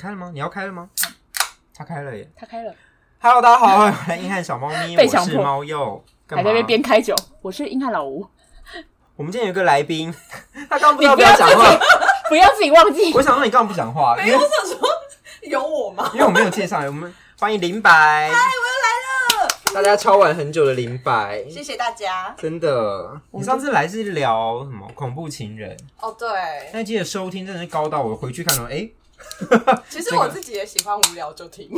开了吗？你要开了吗？他开了耶！他开了。Hello，大家好，欢迎来硬汉小猫咪，被强迫我是猫鼬，还在那边边开酒。我是硬汉老吴。我们今天有一个来宾，他刚不知道不要讲话，不要自己忘记。我想说你刚刚不讲话，没有，我想说有我吗？因为我没有介绍，我们欢迎林白。嗨，我又来了。大家敲碗很久的林白，谢谢大家。真的，你上次来是聊什么恐怖情人？哦，对。那记得收听真的是高到我回去看到，哎。其实我自己也喜欢无聊就听。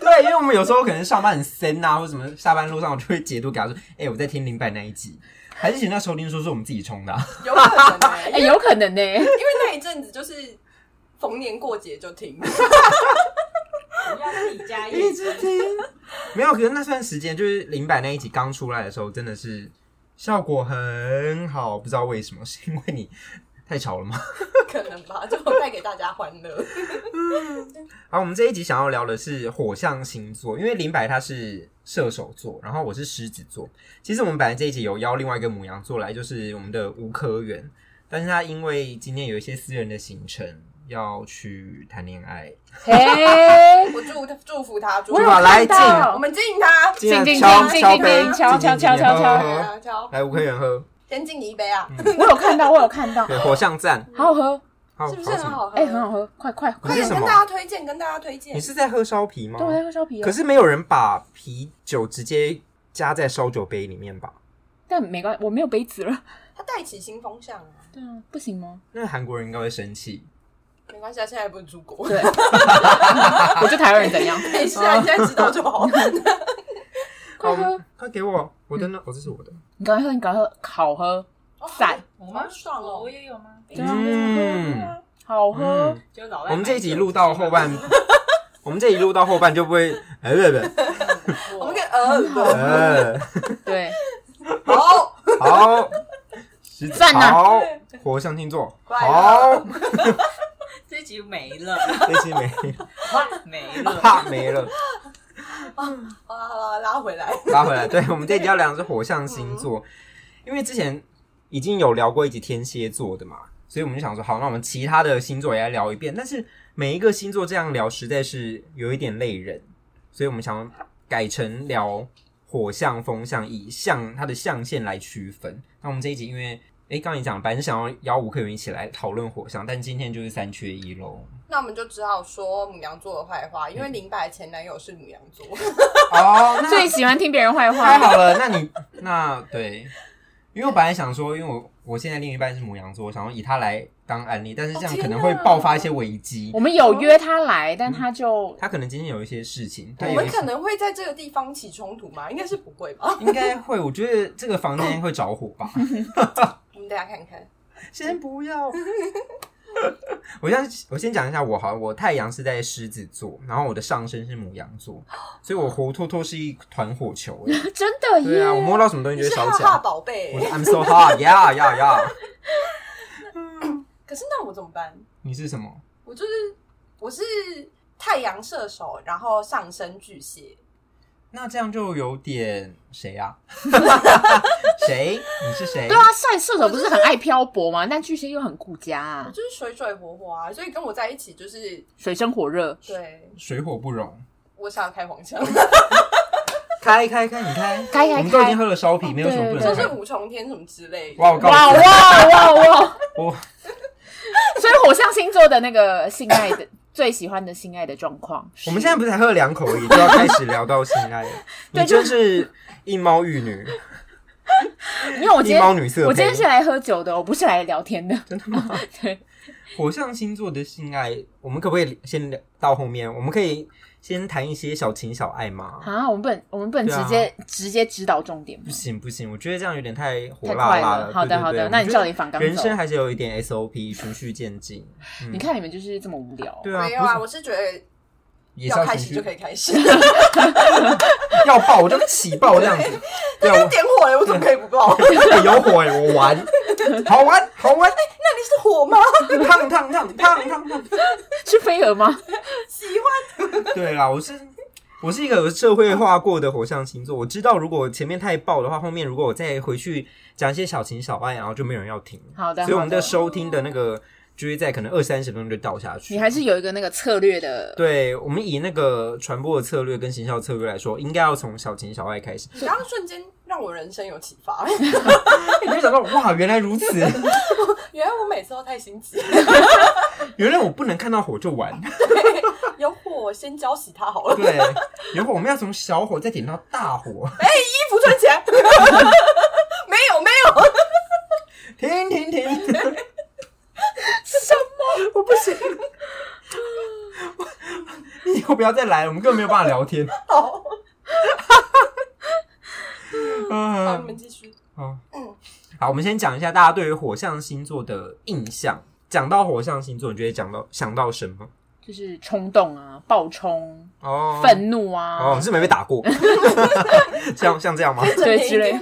对，因为我们有时候可能上班很森啊，或者什么下班路上，我就会截图给他说：“哎、欸，我在听林白那一集。”还是其实那收听说是我们自己充的、啊，有可能哎、欸，欸、有可能呢、欸，因为那一阵子就是逢年过节就听，要自己加一直听。没有，可是那段时间就是林白那一集刚出来的时候，真的是效果很好，不知道为什么，是因为你。太吵了吗？可能吧，就带给大家欢乐。好，我们这一集想要聊的是火象星座，因为林白他是射手座，然后我是狮子座。其实我们本来这一集有邀另外一个母羊座来，就是我们的吴科元，但是他因为今天有一些私人的行程要去谈恋爱。嘿，我祝他祝福他，祝福他来敬，我们敬他，敬敬敬敬敬敬，敲敲敲敲敲敲，来吴科元喝。先敬你一杯啊！我有看到，我有看到。对，火象赞，好好喝，是不是很好喝？哎，很好喝，快快快点跟大家推荐，跟大家推荐。你是在喝烧啤吗？对，我在喝烧啤。可是没有人把啤酒直接加在烧酒杯里面吧？但没关系，我没有杯子了。他带起新风向啊！对啊，不行吗？那韩国人应该会生气。没关系啊，现在也不能出国。对，我就台湾人怎样？没事啊，你现在知道就好。快喝，快给我！我的呢？哦，这是我的。你赶快喝，你赶快喝，好喝。赞，我蛮爽哦，我也有吗？嗯，好喝。我们这一集录到后半，我们这一集录到后半就不会，哎，不不，我们可以呃，呃，对，好，好，赞呐，好，火象星座，好，这一集没了，这一集没了，没了，怕没了，啊，好了好了，拉回来，拉回来，对，我们这一集要聊的是火象星座。因为之前已经有聊过一集天蝎座的嘛，所以我们就想说，好，那我们其他的星座也来聊一遍。但是每一个星座这样聊，实在是有一点累人，所以我们想改成聊火象、风象，以象它的象限来区分。那我们这一集，因为哎刚刚你讲，本来是想要邀五个人一起来讨论火象，但今天就是三缺一喽。那我们就只好说母羊座的坏话，因为林白前男友是母羊座。哦，最喜欢听别人坏话。太好了，那你那对。因为我本来想说，因为我我现在另一半是母羊座，我想说以他来当案例，但是这样可能会爆发一些危机。我们有约他来，但他就他可能今天有一些事情，我们可能会在这个地方起冲突吗？应该是不会吧？应该会，我觉得这个房间会着火吧。我们大家看看，先不要。我先我先讲一下，我好，我太阳是在狮子座，然后我的上身是母羊座，所以我活脱脱是一团火球。真的耶？对啊，我摸到什么东西就会烧起来。宝贝，我是 I'm so hot，yeah yeah yeah。可是那我怎么办？你是什么？我就是我是太阳射手，然后上升巨蟹。那这样就有点谁呀？谁？你是谁？对啊，赛射手不是很爱漂泊吗？但巨蟹又很顾家啊，就是水水火火啊，所以跟我在一起就是水深火热。对，水火不容。我想要开黄腔，开开开，你开开开。我们都已经喝了烧啤，没有什么不能开。这是五重天什么之类的。哇哇哇哇哇！我所以火象星座的那个性爱的。最喜欢的性爱的状况，我们现在不是才喝了两口而已，就要开始聊到性爱了。你真是一猫一女，因为我今天女色，我今天是来喝酒的，我不是来聊天的。真的吗？对，火象星座的性爱，我们可不可以先聊到后面？我们可以。先谈一些小情小爱嘛？啊，我们不能，我们不能直接、啊、直接指导重点。不行不行，我觉得这样有点太火辣辣了。了好的好的，那你照你反刚。人生还是有一点 SOP，循序渐进。嗯、你看你们就是这么无聊。对啊，没有啊，我是觉得要开始就可以开始，要爆我就起爆这样子。对啊，点火哎，我怎么可以不爆？有火哎，我玩，好 玩好玩。那你是火吗？烫烫烫烫烫烫，是飞蛾吗？喜欢。对啦，我是我是一个有社会化过的火象星座，我知道如果前面太爆的话，后面如果我再回去讲一些小情小爱，然后就没有人要听。好的，所以我们的收听的那个就会在可能二三十分钟就倒下去。你还是有一个那个策略的，对，我们以那个传播的策略跟行销策略来说，应该要从小情小爱开始。你刚刚瞬间让我人生有启发，你就想到哇，原来如此，原来我每次都太心急，原来我不能看到火就完。有火先浇熄它好了。对，有火我们要从小火再点到大火。哎、欸，衣服穿起来，没有没有，停停停。什么？我不行。你以后不要再来了，我们根本没有办法聊天。好，嗯、好，你们继续。好，嗯，好，我们先讲一下大家对于火象星座的印象。讲到火象星座，你觉得讲到想到什么？就是冲动啊，暴冲哦，愤怒啊。哦，是没被打过，像像这样吗？对，之类。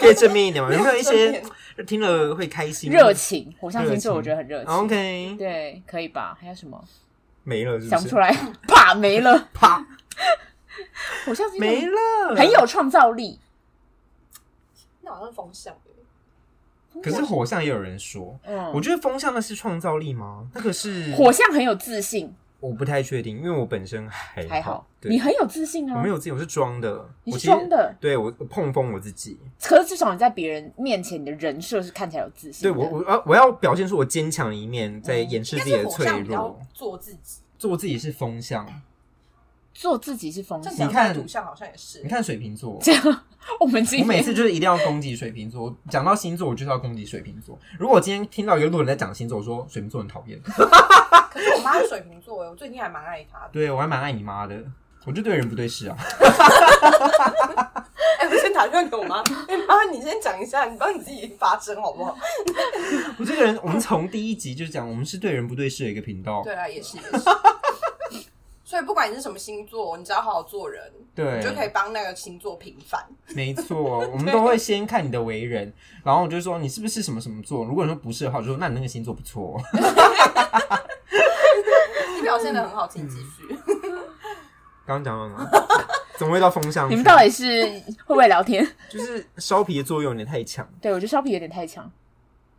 可以正面一点吗？有没有一些听了会开心？热情，火象星座我觉得很热情。OK，对，可以吧？还有什么？没了是不是，想不出来，啪，没了，啪，火象星座没了，很有创造力。那好像是风象。可是火象也有人说，嗯，我觉得风象那是创造力吗？那个是火象很有自信，我不太确定，因为我本身还还好，你很有自信啊，我没有自信，我是装的，你是装的，对我碰风我自己，可是至少你在别人面前，你的人设是看起来有自信，对我我我我要表现出我坚强的一面，在掩饰自己的脆弱，做自己，做自己是风象。做自己是风象，你看土象好像也是。你看水瓶座，这样 我们我每次就是一定要攻击水瓶座。讲到星座，我就是要攻击水瓶座。如果我今天听到一个路人在讲星座，我说水瓶座很讨厌。可是我妈是水瓶座，我最近还蛮爱她的。对，我还蛮爱你妈的。我就对人不对事啊。哎、欸，我先打电话给我妈。哎、欸、妈，你先讲一下，你帮你自己发声好不好？我这个人，我们从第一集就讲，我们是对人不对事的一个频道。对啊，也是也是。不管你是什么星座，你只要好好做人，对，你就可以帮那个星座平反。没错，我们都会先看你的为人，然后我就说你是不是什么什么座。如果你说不是的话，我就说那你那个星座不错。你表现的很好，请继续。刚刚讲到哪？怎么会到风向？你们到底是会不会聊天？就是削皮的作用有点太强。对，我觉得削皮有点太强。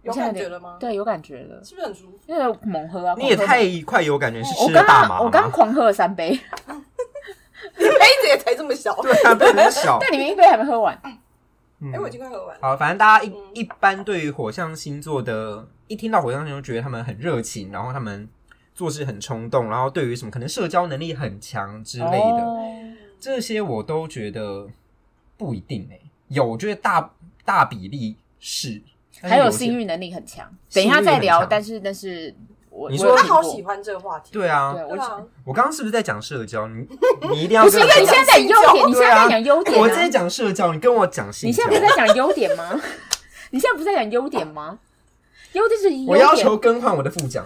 有感觉了吗？对，有感觉了，是不是很舒服？因为猛喝啊！你也太快有感觉，是吃了大麻？我刚狂喝了三杯，你 杯子也才这么小，对啊，杯子很小，但里面一杯还没喝完。哎，我已经快喝完。好，反正大家一一般对于火象星座的，一听到火象星座，觉得他们很热情，然后他们做事很冲动，然后对于什么可能社交能力很强之类的，这些我都觉得不一定诶。有，我觉得大大比例是。还有性欲能力很强，等一下再聊。但是，但是我你说他好喜欢这个话题，对啊，对我我刚刚是不是在讲社交？你你一定要不是？因为你现在讲优点，你现在在讲优点，我在讲社交，你跟我讲性。你现在不是在讲优点吗？你现在不是在讲优点吗？优点是我要求更换我的副讲，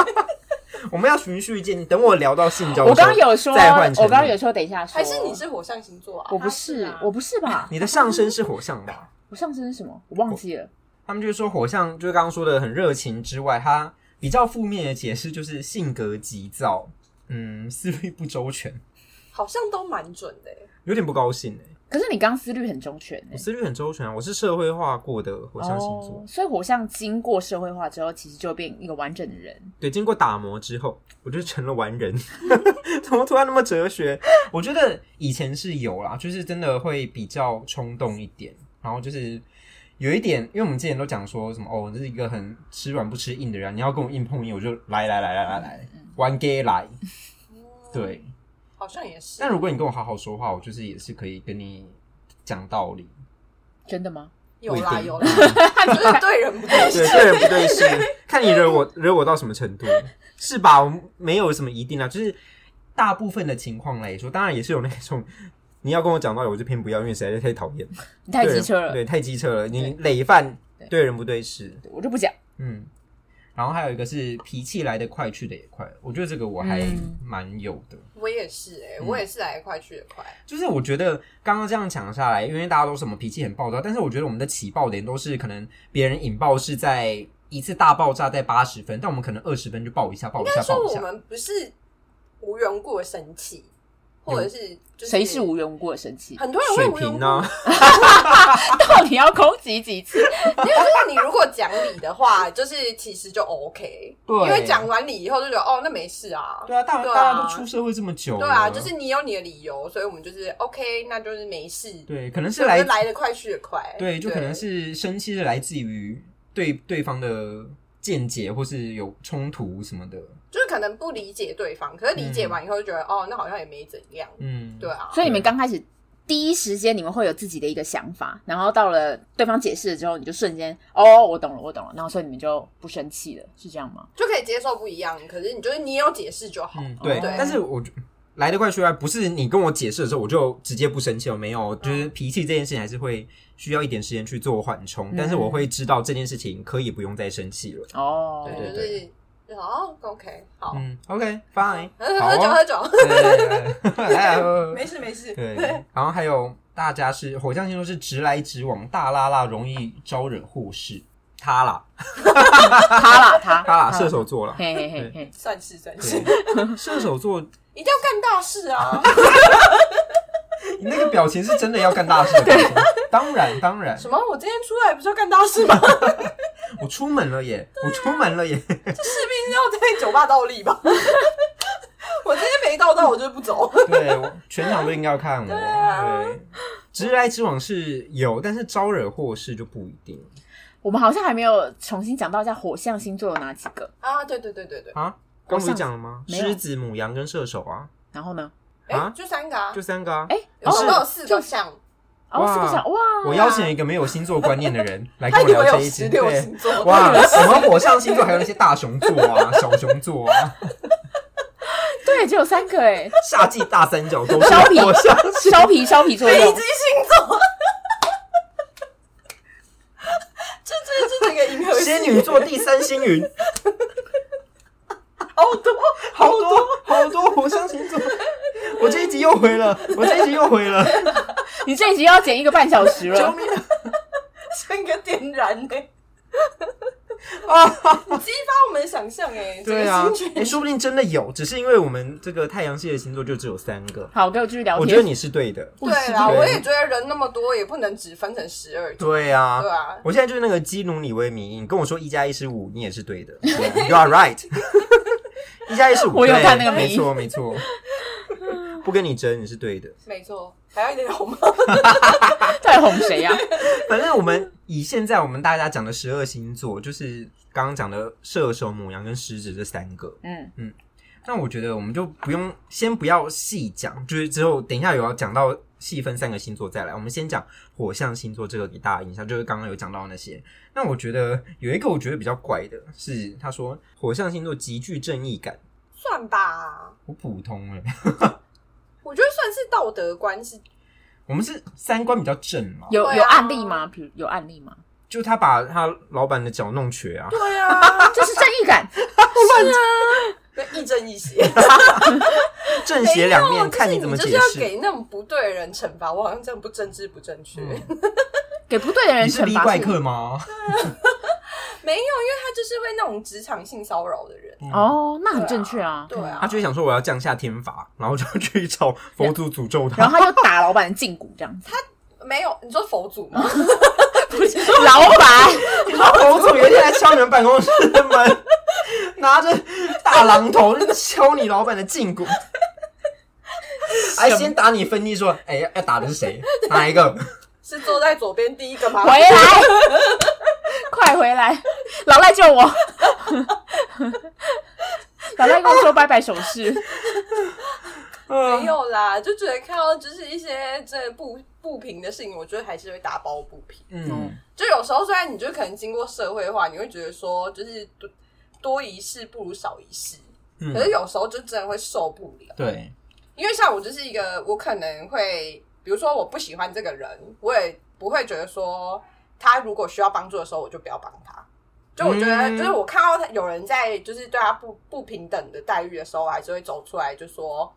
我们要循序渐进。等我聊到性交，我刚刚有说，再换。我刚刚有说，等一下说，还是你是火象星座啊？我不是，我不是吧？你的上升是火象吧？我上升是什么？我忘记了。他们就是说火象，就是刚刚说的很热情之外，他比较负面的解释就是性格急躁，嗯，思虑不周全，好像都蛮准的，有点不高兴哎。可是你刚思虑很周全，我思虑很周全啊，我是社会化过的火象星座，所以火象经过社会化之后，其实就变一个完整的人。对，经过打磨之后，我就成了完人。怎么突然那么哲学？我觉得以前是有啦，就是真的会比较冲动一点，然后就是。有一点，因为我们之前都讲说什么哦，这是一个很吃软不吃硬的人，你要跟我硬碰硬，我就来来来来来来，玩 gay 来，对，好像也是。但如果你跟我好好说话，我就是也是可以跟你讲道理。真的吗？有啦有啦，就是对人不对事，对对人不对事，看你惹我惹我到什么程度，是吧？我没有什么一定啊，就是大部分的情况来说，当然也是有那种。你要跟我讲道理，我就偏不要，因为实在是太讨厌。你 太机车了，对，太机车了。你累犯，对人不对事，我就不讲。嗯，然后还有一个是脾气来得快，去得也快。我觉得这个我还蛮有的。我也是，哎，我也是来得快，去得快。就是我觉得刚刚这样讲下来，因为大家都什么脾气很暴躁，但是我觉得我们的起爆点都是可能别人引爆是在一次大爆炸在八十分，但我们可能二十分就爆一下，爆一下，爆一下。我们不是无缘故的生气。或者是就是谁是无缘无故的生气？很多人会水无缘无故？到底要攻击几次？因为就是你如果讲理的话，就是其实就 OK，对因为讲完理以后就觉得哦，那没事啊，对啊，大对啊大家都出社会这么久了，对啊，就是你有你的理由，所以我们就是 OK，那就是没事，对，可能是来来得快去得快，对，就可能是生气是来自于对对方的见解，或是有冲突什么的。就是可能不理解对方，可是理解完以后就觉得、哦，那好像也没怎样，嗯，对啊，所以你们刚开始第一时间你们会有自己的一个想法，然后到了对方解释了之后，你就瞬间哦，我懂了，我懂了，然后所以你们就不生气了，是这样吗？就可以接受不一样，可是你就是你有解释就好，嗯，对。哦但是我来得快去得快，不是你跟我解释的时候我就直接不生气了，没有，就是脾气这件事情还是会需要一点时间去做缓冲，但是我会知道这件事情可以不用再生气了。哦，对，就是哦，OK，好，嗯，OK，Fine，喝好哦。喝酒。喝酒，没事没事，对，然后还有大家是火象星座是直来直往，大拉拉，容易招惹祸事。他啦，他啦，他。他啦，射手座啦。嘿嘿嘿嘿，算是算是，射手座，一定要干大事啊！你那个表情是真的要干大事的表情。当然当然，什么？我今天出来不是要干大事吗？我出门了耶，我出门了耶。这势必是要在酒吧倒立吧？我今天没倒到，我就不走。对，我全场都应该要看我。啊对，直来直往是有，但是招惹祸事就不一定我们好像还没有重新讲到一下火象星座有哪几个，啊，对对对对对，啊。刚不是讲了吗？狮子、母羊跟射手啊，然后呢？哎啊，就三个啊，就三个啊。哎，有哦都有四个项，哦，哇是不是？哇，我邀请一个没有星座观念的人 来跟我聊这一集。对星座，哇，什么火象星座，还有那些大熊座啊、小熊座啊，对，只有三个哎，夏季大三角 都是削皮火象。削皮削皮作用北极，星座。这这这整个银河系仙女座第三星云，好多好多好多。火象星座。我这一集又回了，我这一集又回了，你这一集要剪一个半小时救了，命啊！像个点燃呢、啊，你激发我们的想象哎、欸，对啊哎，说不定真的有，只是因为我们这个太阳系的星座就只有三个。好，跟我继续聊天。我觉得你是对的，对啊，我也觉得人那么多，也不能只分成十二组。对啊，对啊，我现在就是那个基努里维迷，你跟我说一加一是五，你也是对的，You are right，一加一是五，我有对看那个没错没错，不跟你争，你是对的。没错，还要一点红吗？在哄谁呀？反正我们以现在我们大家讲的十二星座，就是刚刚讲的射手、母羊跟狮子这三个。嗯，那我觉得我们就不用先不要细讲，就是之后等一下有要讲到细分三个星座再来。我们先讲火象星座这个给大家印象，就是刚刚有讲到那些。那我觉得有一个我觉得比较怪的是，他说火象星座极具正义感，算吧，我普通哎、我觉得算是道德观是，我们是三观比较正嘛，有有案例吗？比如有案例吗？就他把他老板的脚弄瘸啊，对啊，这是正义感。跟亦正亦邪。正邪两面，看你怎么解就是你就是要释。给那种不对的人惩罚，我好像真的不政治不正确。给不对的人你是惩罚怪客吗？没有，因为他就是会那种职场性骚扰的人。哦，那很正确啊。对啊，他就想说我要降下天罚，然后就去找佛祖诅咒他。然后他就打老板的胫骨，这样子。没有，你说佛祖吗？老板，你说佛祖有一天来敲你们办公室的门，拿着大榔头就敲你老板的胫骨，还先打你分析说，哎、要要打的是谁？哪一个？是坐在左边第一个吗？回来，快回来，老赖救我！老赖跟我说拜拜手势。没有啦，就觉得看到就是一些这不不平的事情，我觉得还是会打抱不平。嗯，就有时候虽然你就可能经过社会化，你会觉得说就是多多一事不如少一事，嗯可是有时候就真的会受不了。对，因为像我就是一个，我可能会，比如说我不喜欢这个人，我也不会觉得说他如果需要帮助的时候，我就不要帮他。就我觉得，嗯就是我看到他有人在就是对他不不平等的待遇的时候，我还是会走出来就说，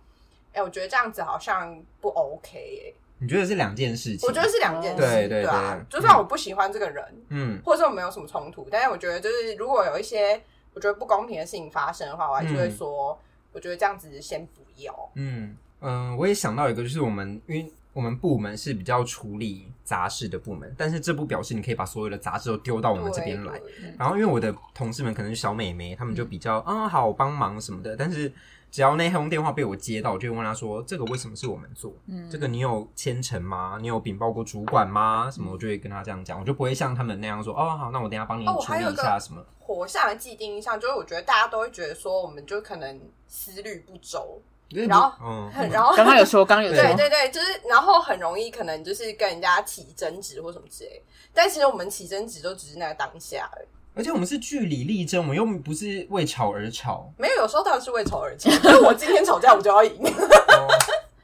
哎、我觉得这样子好像不 OK 哎、你觉得是两件事情？我觉得是两件事，对对啊。对就算我不喜欢这个人，嗯或者是我们有什么冲突，但是我觉得就是如果有一些我觉得不公平的事情发生的话，我还是会说，我觉得这样子先不要。嗯，嗯，我也想到一个，就是我们因为我们部门是比较处理杂事的部门，但是这不表示你可以把所有的杂事都丢到我们这边来。然后，因为我的同事们可能是小美眉，他们就比较啊、嗯、好帮忙什么的，但是。只要那通电话被我接到，我就会问他说：“这个为什么是我们做？嗯，这个你有签呈吗？你有禀报过主管吗？什么？”我就会跟他这样讲，我就不会像他们那样说：“哦，好，那我等下帮你处理一下什么。”火象的既定印象就是，我觉得大家都会觉得说，我们就可能思虑不周，然后，嗯，然后刚刚有说，刚刚有说，对对对，就是然后很容易可能就是跟人家起争执或什么之类，但其实我们起争执都只是那个当下而已。而且我们是据理力争，我们又不是为吵而吵。没有，有时候当然是为吵而吵。所以我今天吵架，我就要赢。哦，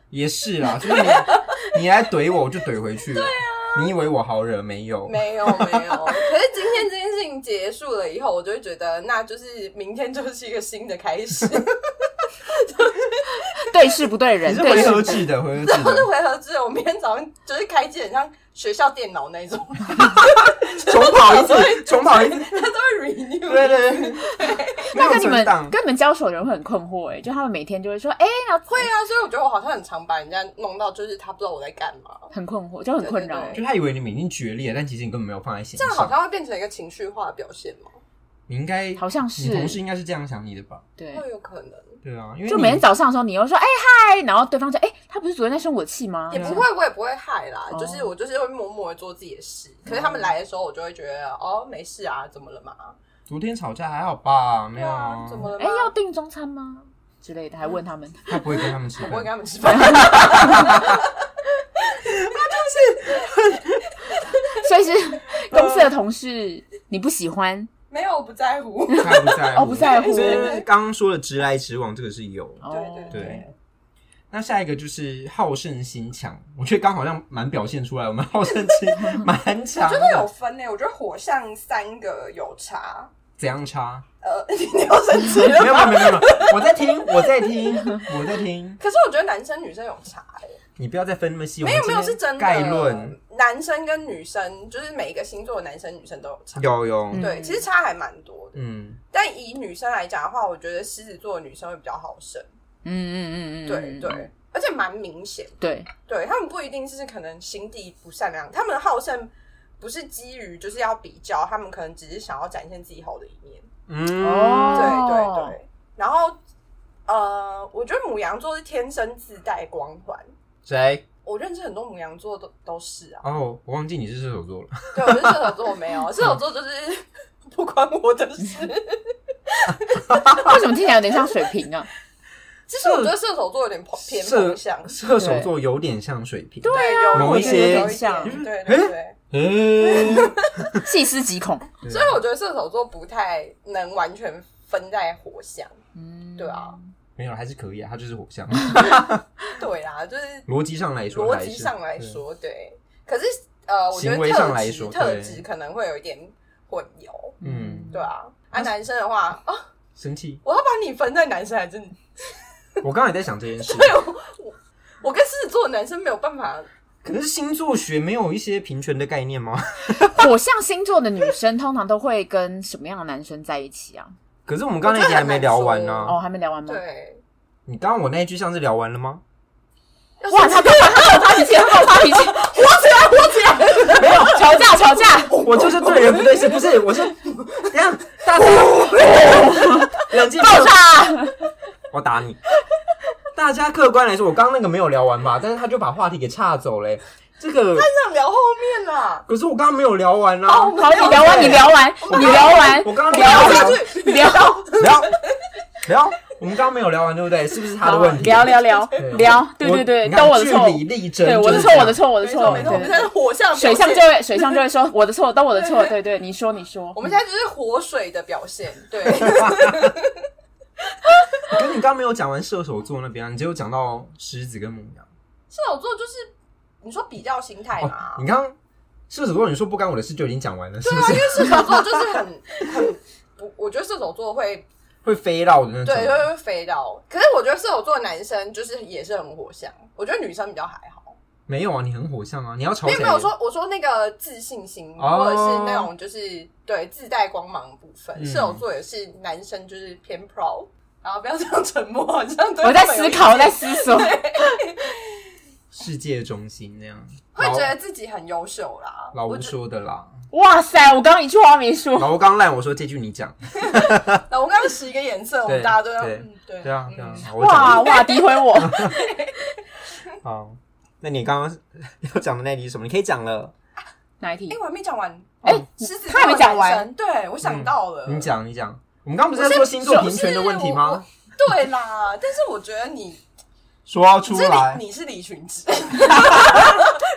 也是啦，就是你 你来怼我，我就怼回去。对啊，你以为我好惹？没有，没有，没有。可是今天这件事情结束了以后，我就会觉得，那就是明天就是一个新的开始。对事不对人，你是回合制的，回合制的。是回合制。我明天早上就是开机，很像学校电脑那种，重跑一次，重跑一次，他都会 renew。对对对。那跟你们跟你们交手的人会很困惑哎，就他们每天就会说，哎，会啊，所以我觉得我好像很常把人家弄到，就是他不知道我在干嘛，很困惑，就很困扰。就他以为你们已经决裂，但其实你根本没有放在心上。这样好像会变成一个情绪化的表现吗？你应该好像是，你同事应该是这样想你的吧？对，会有可能。对啊，因为就每天早上的时候，你又说哎嗨，然后对方就哎，他不是昨天在生我气吗？也不会，我也不会嗨啦，就是我就是会默默的做自己的事。可是他们来的时候，我就会觉得哦，没事啊，怎么了嘛？昨天吵架还好吧？没有啊，怎么了？哎，要订中餐吗？之类的，还问他们。他不会跟他们吃饭，不会跟他们吃饭。他 就是，所以是公司的同事，你不喜欢。没有，我不在乎。他不在乎，哦，不在乎。刚刚说的直来直往，这个是有。对对对。那下一个就是好胜心强，我觉得刚好像蛮表现出来，我们好胜心蛮强。我觉得有分诶，我觉得火象三个有差。怎样差？呃，你要生气了？没有没有没有没有，我在听，我在听，我在听。可是我觉得男生女生有差诶。你不要再分那么细。没有没有，是真的。概论。男生跟女生，就是每一个星座的男生女生都有差。有有。对，其实差还蛮多的。嗯。但以女生来讲的话，我觉得狮子座的女生会比较好胜。嗯嗯嗯嗯。对对，而且蛮明显。对。对他们不一定是可能心地不善良，他们的好胜不是基于就是要比较，他们可能只是想要展现自己好的一面。嗯。对对对。然后，呃，我觉得母羊座是天生自带光环。谁？我认识很多母羊座都都是啊。哦，我忘记你是射手座了。对，我是射手座，我没有 射手座就是不关我的事。为什么听起来有点像水瓶啊？其实我觉得射手座有点偏风向，射手座有点像水瓶。对啊，某一些像，对对对，嗯，细思极恐。所以我觉得射手座不太能完全分在火象。嗯，对啊。没有，还是可以啊，他就是火象。对啊，就是 逻辑上来说，逻辑上来说，对。可是呃，我觉得特质特质可能会有一点混淆。嗯，对啊。啊，男生的话啊，生气，我要把你分在男生还是？我刚才也在想这件事。对，我我跟狮子座的男生没有办法。可能是星座学没有一些平权的概念吗？火象星座的女生通常都会跟什么样的男生在一起啊？可是我们刚刚那集还没聊完呢。哦，还没聊完吗？对。你刚刚我那一句像是聊完了吗？哇，他跟我他发脾气，他发脾气，火起来，火起来！没有吵架，吵架。我就是对人不对事，不是，我是这样。大家冷静，爆炸！我打你。大家客观来说，我刚刚那个没有聊完吧？但是他就把话题给岔走嘞。这个他想聊后面啦。可是我刚刚没有聊完啊。好，你聊完，你聊完，你聊完，我刚刚聊下去，聊聊聊。我们刚刚没有聊完，对不对？是不是他的问题？聊聊聊聊，对对对，都我的错。据理力争，对我的错，我的错，我的错。没错，我们现在火象，水象就会水象就会说我的错，都我的错。对对，你说你说，我们现在就是火水的表现。对。可是你刚刚没有讲完射手座那边啊，你只有讲到狮子跟母羊。射手座就是你说比较心态嘛？你刚刚射手座你说不干我的事就已经讲完了，是不是？因为射手座就是很 很不，我觉得射手座会。会飞到的那种，对，会会飞到。可是我觉得射手座的男生就是也是很火象，我觉得女生比较还好。没有啊，你很火象啊，你要吵谁？没有说，我说那个自信心，或者是那种就是对自带光芒的部分，射手座也是男生就是偏 pro。好，不要这样沉默，这样对我在思考，我在思索。世界中心那样，会觉得自己很优秀啦。老吴说的啦。哇塞，我刚刚一句话没说。老吴刚烂，我说这句你讲。老吴刚刚使一个眼色，我们大家都要对嗯对对啊，哇讲。哇，诋毁我！好，那你刚刚要讲的那题是什么？你可以讲了。哪一题哎，？我还没讲完。哎狮子他还没讲完对我想到了，你讲，你讲。我们刚刚不是在说星座平权的问题吗？对啦，但是我觉得你说出来，。你是李群之。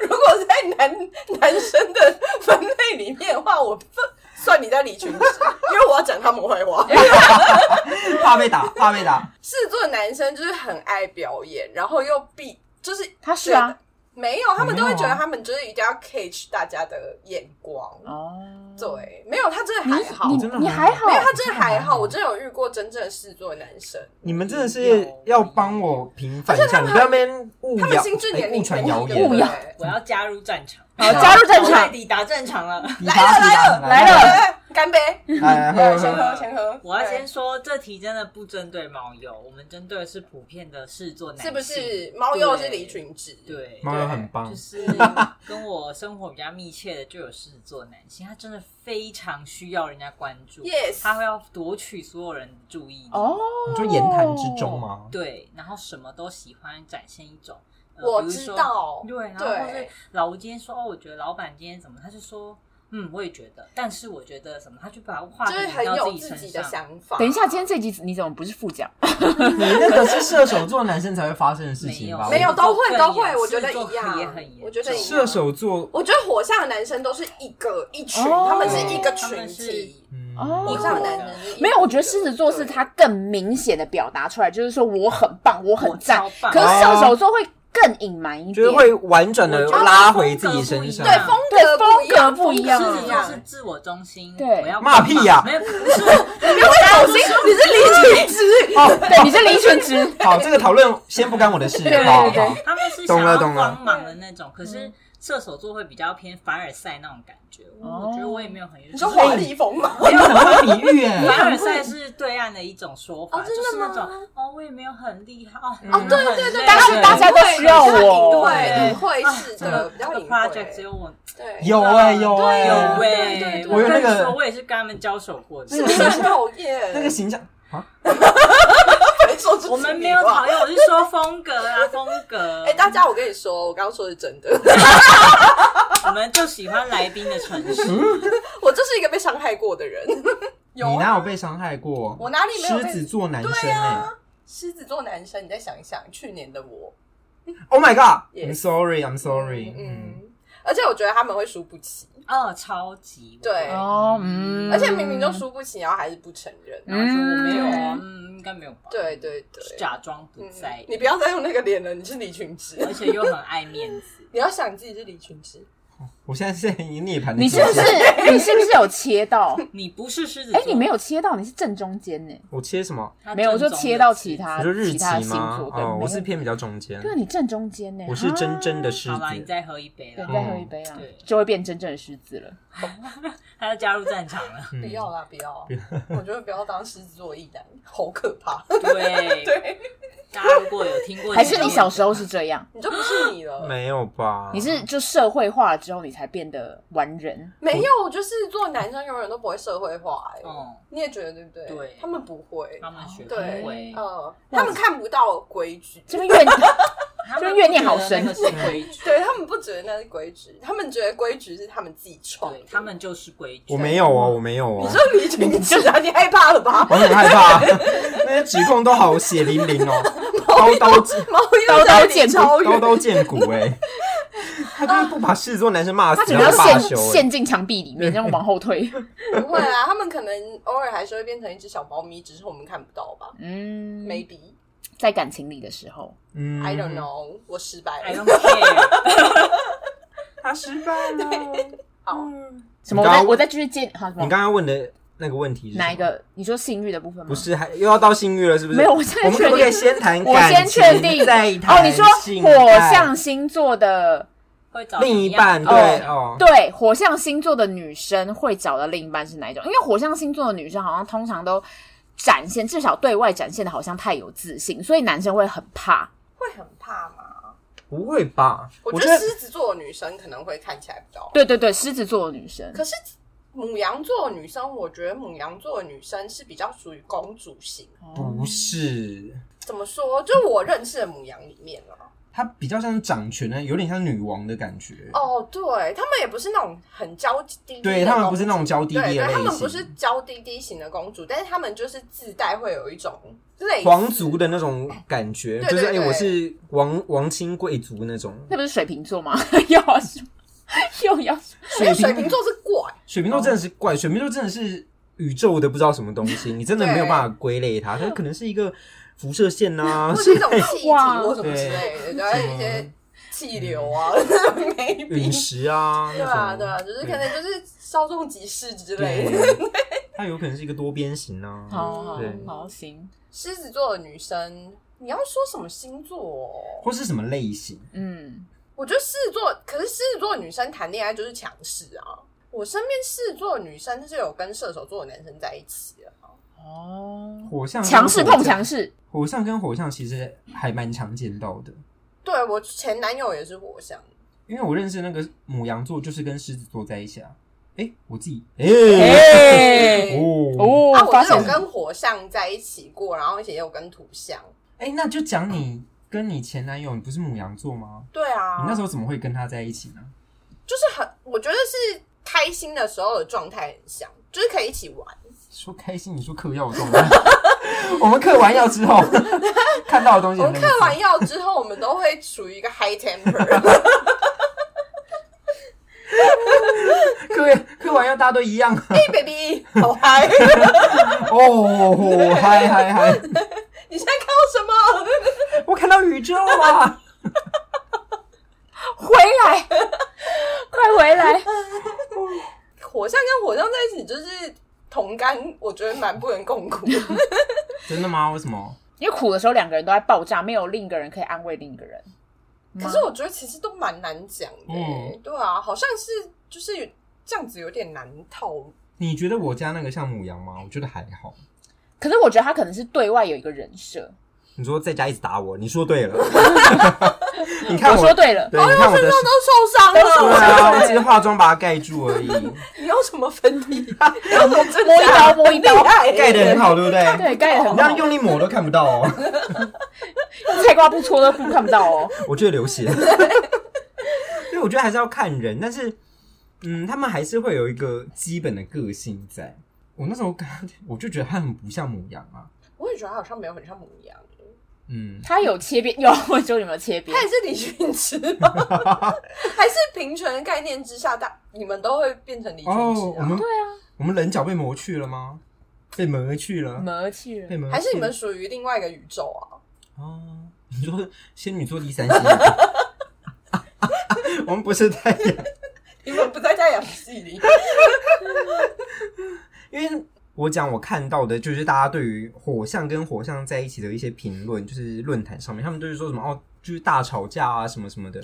如果在男男生的分类里面的话，我算算你在李群之，因为我要讲他们坏话。怕被打，怕被打。狮子座男生就是很爱表演，然后又必就是他是啊，没有，他们都会觉得他们就是一定要 catch 大家的眼光。哦，对，没有，他真的还好，你真的你还好？没有，他真的还好。我真的有遇过真正的狮子座的男生，你们真的是要帮我平反一下，你不要那边误谣、他们心智年龄传谣对言。误我要加入战场，好，加入战场。抵达战场了。来了来了来了。来干杯！先喝。先喝。我要先说，这题真的不针对猫友，我们针对的是普遍的狮子座男性，是不是猫友是李群之？对，猫友很棒就，是 跟我生活比较密切的，就有狮子座男性，他真的非常需要人家关注 Yes 他会要夺取所有人的注意力，哦，你说言谈之中？吗？对，然后什么都喜欢展现一种，呃我知道对，然后是老吴今天说哦，我觉得老板今天怎么，他就说嗯，我也觉得，但是我觉得什么，他就把话就是很有自己的。想法。等一下，今天这集你怎么不是副讲？你 那个是射手座男生才会发生的事情吧？没有都会都会，我觉得一样也很严。我觉得射手座，我觉得火象的男生都是一个一群，哦他们是一个群体。嗯，哦火象的男生没有，我觉得狮子座是他更明显的表达出来，就是说我很棒，我很赞可是射手座会更隐瞒一点，就是会婉转的拉回自己身上对。风格不一样，风格不一样狮子座是自我中心，对我要骂屁呀没有，不是，你会走心，你是离群之。哦，对，你是离群之。好，这个讨论先不干我的事。好对好，他们是想要懂了懂了光芒的那种，可是射手座会比较偏凡尔赛那种感觉。我觉得我也没有很，你说华丽风吗，没有很会比喻耶。凡尔赛是对岸的一种说法，哦真的吗就是那种哦，我也没有很厉害哦。哦对对对但是大家都需要我对，对隐晦式这的，比较隐 project 只。有我对，有哎有哎有对喂，对对我有那个跟你说我也是跟他们交手过的。是不是很讨厌？那个形象啊，没 说出我们没有讨厌，我是说风格啊，风格。哎，大家，我跟你说，我刚刚说的是真的，我们就喜欢来宾的诚实。我就是一个被伤害过的人。有啊你哪有被伤害过？我哪里没有被狮子座男生啊，狮子座男生，你再想一想，去年的我，！Oh my god！I'm Yes sorry，I'm sorry。嗯嗯，，而且我觉得他们会输不起，哦，超级对哦，嗯，而且明明就输不起，然后还是不承认。然后说我没有嗯啊，该没有吧？对对对，假装不嗯在意，你不要再用那个脸了，你是李群之，而且又很爱面子。你要想你自己是李群之，我现在是在涅盘的你是不是你是不是有切到？你不是狮子座，哎，你没有切到，你是正中间呢。我切什么？他没有，我就切到其他你说日期其他的星吗？座。对哦，我是偏比较中间。对啊，你正中间呢。我是真正的狮子好啦，你子。再喝一杯对，了，再喝一杯啊对，就会变真正的狮子了。他要加入战场了。嗯不要啦，不要，我觉得不要当狮子座一男，好可怕。对 对，大家如果有听过，还是你小时候是这样？你就不是你了。没有吧？你是就社会化了之后，你才变得完人？没有，我觉得狮子座男生永远都不会社会化，哎，嗯，你也觉得对不对？对他们不会，他们学不对会，呃，他们看不到规矩，这边怨他们就怨念好深是规矩，对他们不觉得那是规矩，他们觉得规矩是他们自己创的，他们就是规矩。我没有哦，我没有哦你。说李群之啊，你害怕了吧？我很害怕，那些指控都好血淋淋哦，刀刀猫刀刀见骨刀刀见骨哎。他就是不把狮子座男生骂死，他整个要然后罢休哎。陷陷进墙壁里面，这样往后退。不会啊，他们可能偶尔还是会变成一只小猫咪，只是我们看不到吧嗯，？Maybe 在感情里的时候，嗯 I don't know，我失败 I 了 don't。care。他失败了。好，什么？我再我再继续接。好，什么你刚刚问的那个问题是哪一？个？你说性欲的部分吗？不，是，还又要到性欲了，是不是？没有我现在我们可不可以先谈我感情，先确定再谈哦。你说火象星座的，会找另一半，对哦，对，火象星座的女生会找的另一半是哪一种？因为火象星座的女生好像通常都展现，至少对外展现的好像太有自信，所以男生会很怕。会很怕吗？不会吧？我觉得狮子座的女生可能会看起来比较……对对对，狮子座的女生。可是母羊座的女生，我觉得母羊座的女生是比较属于公主型。不是？怎么说？就我认识的母羊里面啊。她比较像掌权呢，有点像女王的感觉。哦，对，他们也不是那种很娇滴滴，对他们不是那种娇滴滴的类型，他们不是娇滴滴型的公主，但是他们就是自带会有一种类皇族的那种感觉，就是哎、欸，我是王王亲贵族那种。那不是水瓶座吗？又要说，又要说，水瓶座是怪，水瓶座真的是怪，水瓶座真的是宇宙的不知道什么东西，你真的没有办法归类它，它可能是一个。辐射线呐、啊，或 是一种气体或什么之类的，对，对一些气流啊，陨石啊，对啊，对啊，就是可能就是稍纵即逝之类的。它有可能是一个多边形啊。好好好，行。狮子座的女生，你要说什么星座，或是什么类型？嗯，我觉得狮子座，可是狮子座女生谈恋爱就是强势啊。我身边狮子座的女生是有跟射手座的男生在一起的。哦，火象强势碰强势，火象跟火象其实还蛮常见到的。对，我前男友也是火象，因为我认识那个母羊座，就是跟狮子座在一起啊。哎，我自己哎、欸欸、哦哦，啊，我是有跟火象在一起过，然后而且也有跟土象。哎，那就讲你跟你前男友，你不是母羊座吗？对啊，你那时候怎么会跟他在一起呢？就是很，我觉得是开心的时候的状态很像，就是可以一起玩。说开心，你说嗑药重吗？我们嗑完药之后 看到的东西，我们嗑完药之后，我们都会处于一个 high temper。嗑嗑完药，大家都一样。哎、hey,，baby，好嗨！哦，嗨嗨嗨！你现在看到什么？我看到宇宙啊！回来，快回来！火象跟火象在一起，就是。同甘，我觉得蛮不能共苦。真的吗？为什么？因为苦的时候两个人都在爆炸，没有另一个人可以安慰另一个人。可是我觉得其实都蛮难讲的。嗯，对啊，好像是就是这样子有点难套。你觉得我家那个像母羊吗？我觉得还好。可是我觉得他可能是对外有一个人设。你说在家一直打我，你说对了。你看我，我说对了，对，你看我的身上都受伤了。对啊，我只是化妆把它盖住而已。你用什么粉底？你用什么摸一刀，摸一刀，盖的很好，对不对？对，盖的很好。你这样用力抹都看不到哦。用 菜瓜布搓都看不到哦。我觉得流血。因为我觉得还是要看人，但是嗯，他们还是会有一个基本的个性在。我那时候刚，我就觉得他很不像母羊啊。我也觉得他好像没有很像母羊。嗯，他有切边，有我说有没有切边？他也是李俊池吗？还是平权的概念之下，大你们都会变成李俊池、啊哦？我们对啊，我们棱角被磨去了吗？被磨去了，磨去了，还是你们属于另外一个宇宙啊？哦，你说仙女座第三星，我们不是太阳，你们不在太阳系里，因为。我讲我看到的，就是大家对于火象跟火象在一起的一些评论，就是论坛上面，他们都是说什么哦，就是大吵架啊，什么什么的，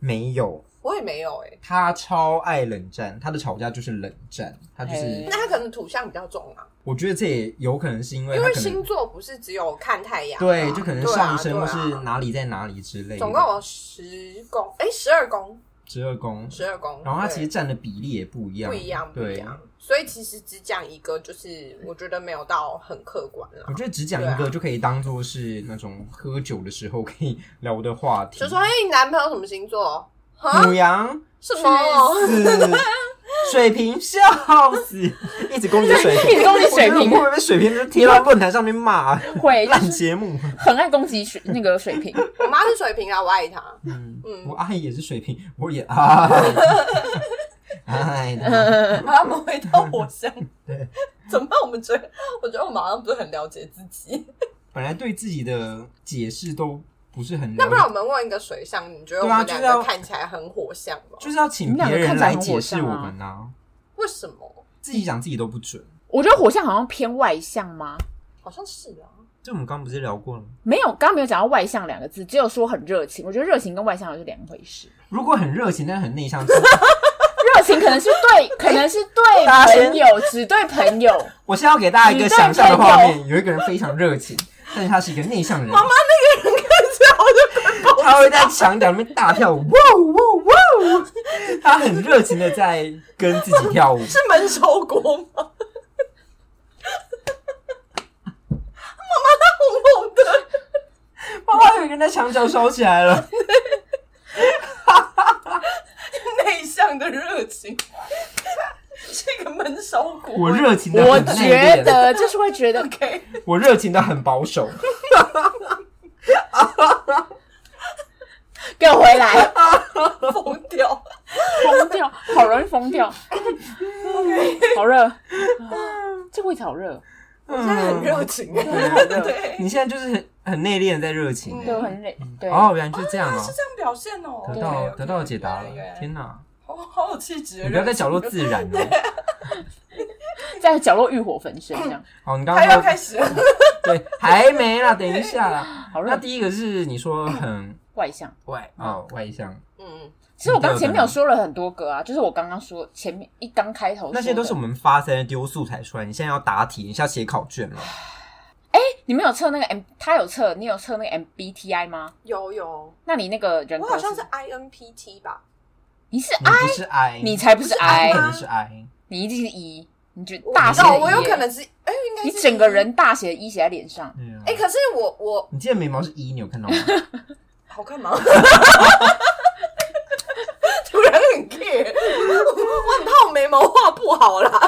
没有，我也没有哎、欸。他超爱冷战，他的吵架就是冷战，他就是。那他可能土象比较重啊。我觉得这也有可能是因为因为星座不是只有看太阳、啊，对，就可能上升或是哪里在哪里之类的。总共有十宫，哎、欸，十二宫，十二宫，十二宫。然后它其实占的比例也不一样，不一样，不一样。所以其实只讲一个，就是我觉得没有到很客观了。我觉得只讲一个就可以当做是那种喝酒的时候可以聊的话题。就说：“哎，你男朋友什么星座？母羊？什么？水瓶？笑死！一直攻击水瓶，一直攻击水瓶，会不会被水瓶就贴到论坛上面骂？会烂节目，很爱攻击水那个水瓶。我妈是水瓶啊，我爱她。嗯嗯，我阿姨也是水瓶，我也爱。” 哎，他们回到火象，对，怎么办？我们觉得，我觉得我们好像不是很了解自己。本来对自己的解释都不是很。那不然我们问一个水象，你觉得我们两个看起来很火象吗？就是要请别人来解释我们啊？为什么自己讲自己都不准？我觉得火象好像偏外向吗？好像是啊。这我们刚刚不是聊过了吗？没有，刚刚没有讲到外向两个字，只有说很热情。我觉得热情跟外向又是两回事。如果很热情但是很内向。热情可能是对，可能是对朋友，只对朋友。我现在要给大家一个想象的画面，有一个人非常热情，但是他是一个内向人。妈妈，那个人他会在墙角里面大跳舞，哇 哇哇！他很热情的在跟自己跳舞。是闷烧锅吗？妈妈，他红红的。妈妈有一个人在墙角烧起来了。内向的热情，是一个闷烧锅。我热情的，我觉得就是会觉得，OK，我热情的很保守。给我回来，疯掉，疯掉，好容易疯掉。好热，这位置好热。我现在很热情，对，你现在就是很很内敛，在热情，对，很累，对。哦，原来就是这样哦，是这样表现哦，得到得到解答了，天哪，好好有气质，你不要在角落自燃哦，在角落欲火焚身这样。好，你刚刚要开始了，对，还没啦，等一下啦。好，那第一个是你说很外向，外哦，外向，嗯嗯。其实我刚前面有说了很多个啊，就是我刚刚说前面一刚开头，那些都是我们发散丢素材出来。你现在要答题，你是要写考卷了。哎，你们有测那个 M？他有测，你有测那个 MBTI 吗？有有。那你那个人格，我好像是 INPT 吧？你是 I？不是 I，你才不是 I，可能是 I，你一定是 E。你觉得大写的 E？我有可能是哎，应该你整个人大写的 E 写在脸上。哎，可是我我，你今天眉毛是 E，你有看到吗？好看吗？突然很 care，我很怕我眉毛画不好啦。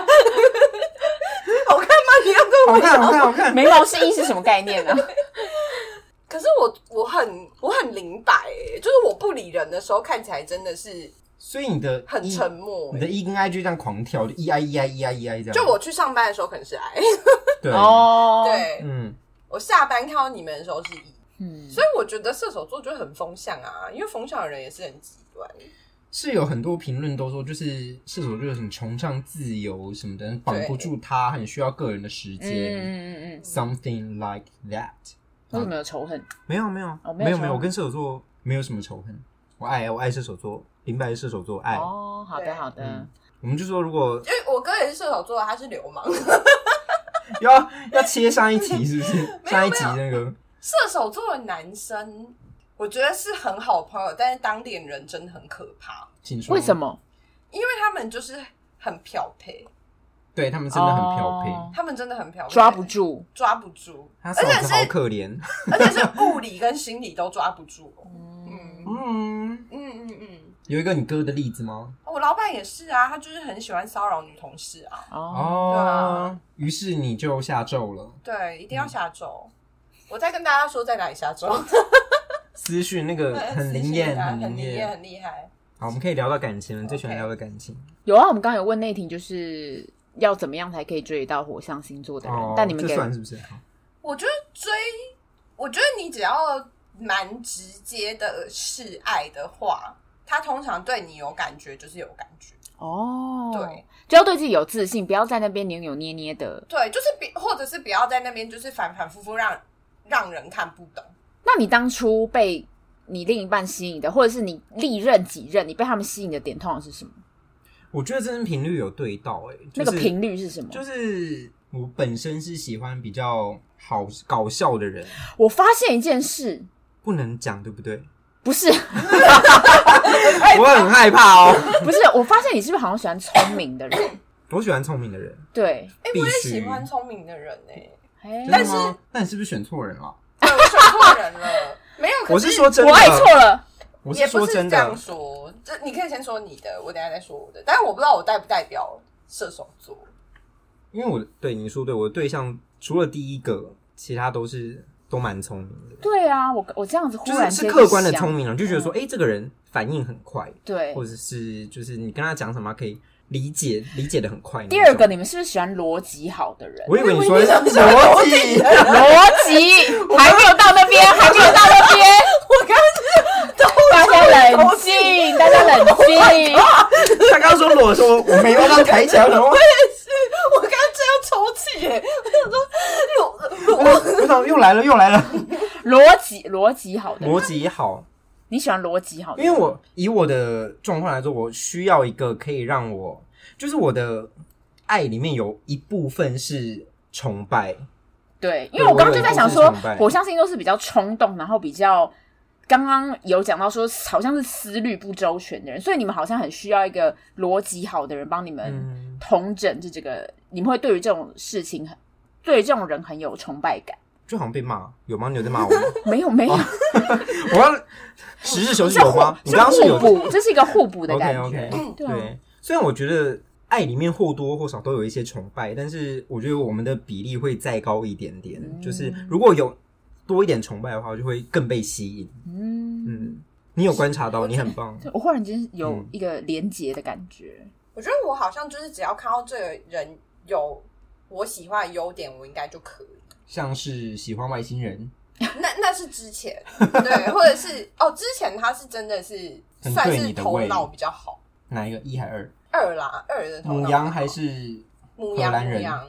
好看吗？你要跟我好看，好看，好看。眉毛是一是什么概念呢？可是我我很我很灵摆哎，就是我不理人的时候，看起来真的是，所以你的很沉默，你的 E 跟 I 就这样狂跳，就 E I E I E I E I 这样。就我去上班的时候可能是 I，对哦，对，嗯，我下班看到你们的时候是 E，嗯，所以我觉得射手座就很风向啊，因为风向的人也是很极端。是有很多评论都说，就是射手就是很崇尚自由什么的，绑不住他，很需要个人的时间。嗯嗯嗯，something like that。为什么有仇恨？没有没有没有没有，我跟射手座没有什么仇恨。我爱我爱射手座，明白射手座爱。哦，好的好的。我们就说，如果因为我哥也是射手座，他是流氓。要要切上一题是不是？上一集那个射手座的男生。我觉得是很好朋友，但是当恋人真的很可怕。为什么？因为他们就是很漂配，对他们真的很漂配，他们真的很漂配，抓不住，抓不住，而且是好可怜，而且是物理跟心理都抓不住。嗯嗯嗯嗯嗯，有一个你哥的例子吗？我老板也是啊，他就是很喜欢骚扰女同事啊。哦，对啊，于是你就下咒了。对，一定要下咒。我再跟大家说在哪里下咒。私讯那个很灵验，很灵验，很厉害。好，我们可以聊到感情了，最喜欢聊的感情。有啊，我们刚刚有问那婷，就是要怎么样才可以追到火象星座的人？但你们这算是不是？我觉得追，我觉得你只要蛮直接的示爱的话，他通常对你有感觉，就是有感觉。哦，对，就要对自己有自信，不要在那边扭扭捏捏的。对，就是别，或者是不要在那边就是反反复复让让人看不懂。那你当初被你另一半吸引的，或者是你历任几任，你被他们吸引的点，通常是什么？我觉得这频率有对到哎、欸，就是、那个频率是什么？就是我本身是喜欢比较好搞笑的人。我发现一件事，不能讲，对不对？不是，我很害怕哦。不是，我发现你是不是好像喜欢聪明的人？我喜欢聪明的人。对，哎、欸，我也喜欢聪明的人哎、欸。但是，那你是不是选错人了？我选错人了，没有。我是说真的，我爱错了。我是说真的，这样说，这你可以先说你的，我等下再说我的。但是我不知道我代不代表射手座，因为我对你说，对我的对象除了第一个，其他都是都蛮聪明的。对啊，我我这样子忽然就是是客观的聪明了，就觉得说，哎、欸，这个人反应很快，对，或者是就是你跟他讲什么可以。理解理解的很快。第二个，你们是不是喜欢逻辑好的人？我以为你说逻辑，逻辑还没有到那边，还没有到那边。我刚刚大家冷静，大家冷静。他刚刚说裸说，我没有让抬起来。我也是，我刚刚这要抽气耶。我想说，裸裸，我想又来了，又来了。逻辑逻辑好的，逻辑好。你喜欢逻辑好，因为我以我的状况来说，我需要一个可以让我，就是我的爱里面有一部分是崇拜。对，因为我刚刚就在想说，火象星座是比较冲动，然后比较刚刚有讲到说，好像是思虑不周全的人，所以你们好像很需要一个逻辑好的人帮你们统整这这个，嗯、你们会对于这种事情很，对于这种人很有崇拜感。就好像被骂，有吗？你有在骂我吗？没有，没有。我要实事求是有吗？你刚刚是有互补，这是一个互补的感觉。对，对，虽然我觉得爱里面或多或少都有一些崇拜，但是我觉得我们的比例会再高一点点。嗯、就是如果有多一点崇拜的话，就会更被吸引。嗯嗯，你有观察到，你很棒。我忽然间有一个连结的感觉。嗯、我觉得我好像就是只要看到这个人有我喜欢的优点，我应该就可以。像是喜欢外星人，那那是之前对，或者是哦，之前他是真的是算是头脑比较好。哪一个一还二？二啦，二的头脑。牡羊还是母羊？牡羊，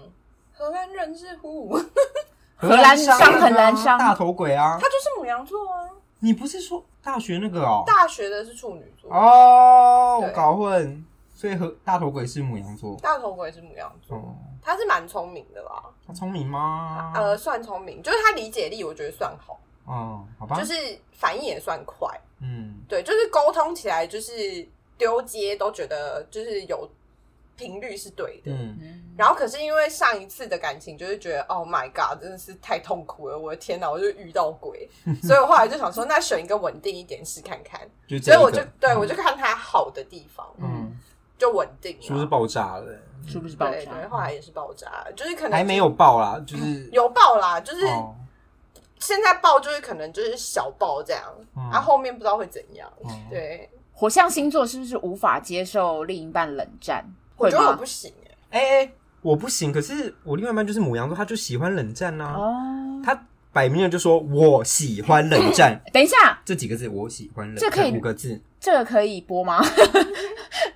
荷兰人是虎，荷兰商，荷兰商大头鬼啊！他就是母羊座啊！你不是说大学那个哦？大学的是处女座哦，我搞混。所以和大头鬼是母羊座，大头鬼是母羊座，嗯、他是蛮聪明的啦。他聪明吗？呃，算聪明，就是他理解力我觉得算好。哦，好吧，就是反应也算快。嗯，对，就是沟通起来就是丢接都觉得就是有频率是对的。嗯，然后可是因为上一次的感情，就是觉得 Oh my God，真的是太痛苦了！我的天哪，我就遇到鬼，所以我后来就想说，那选一个稳定一点试看看。所以我就对、嗯、我就看他好的地方。嗯。就稳定，是不是爆炸了？是不是爆炸？对，后来也是爆炸，就是可能还没有爆啦，就是有爆啦，就是现在爆，就是可能就是小爆这样，啊，后面不知道会怎样。对，火象星座是不是无法接受另一半冷战？我觉得我不行，哎哎，我不行。可是我另外一半就是母羊座，他就喜欢冷战呐。哦，他摆明了就说我喜欢冷战。等一下，这几个字我喜欢冷战，这可以五个字，这个可以播吗？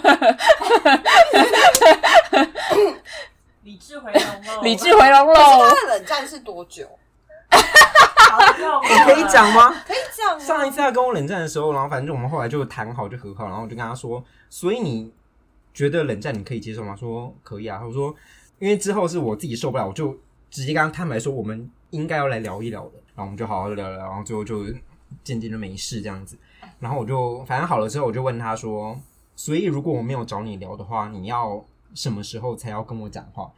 理智回笼喽！理智回笼喽！他的冷战是多久？我可以讲吗？可以讲。上一次他跟我冷战的时候，然后反正我们后来就谈好就和好，然后我就跟他说：“所以你觉得冷战你可以接受吗？”说：“可以啊。”他说：“因为之后是我自己受不了，我就直接跟他坦白说，我们应该要来聊一聊的。”然后我们就好好的聊聊，然后最后就渐渐就没事这样子。然后我就反正好了之后，我就问他说。所以，如果我没有找你聊的话，你要什么时候才要跟我讲话？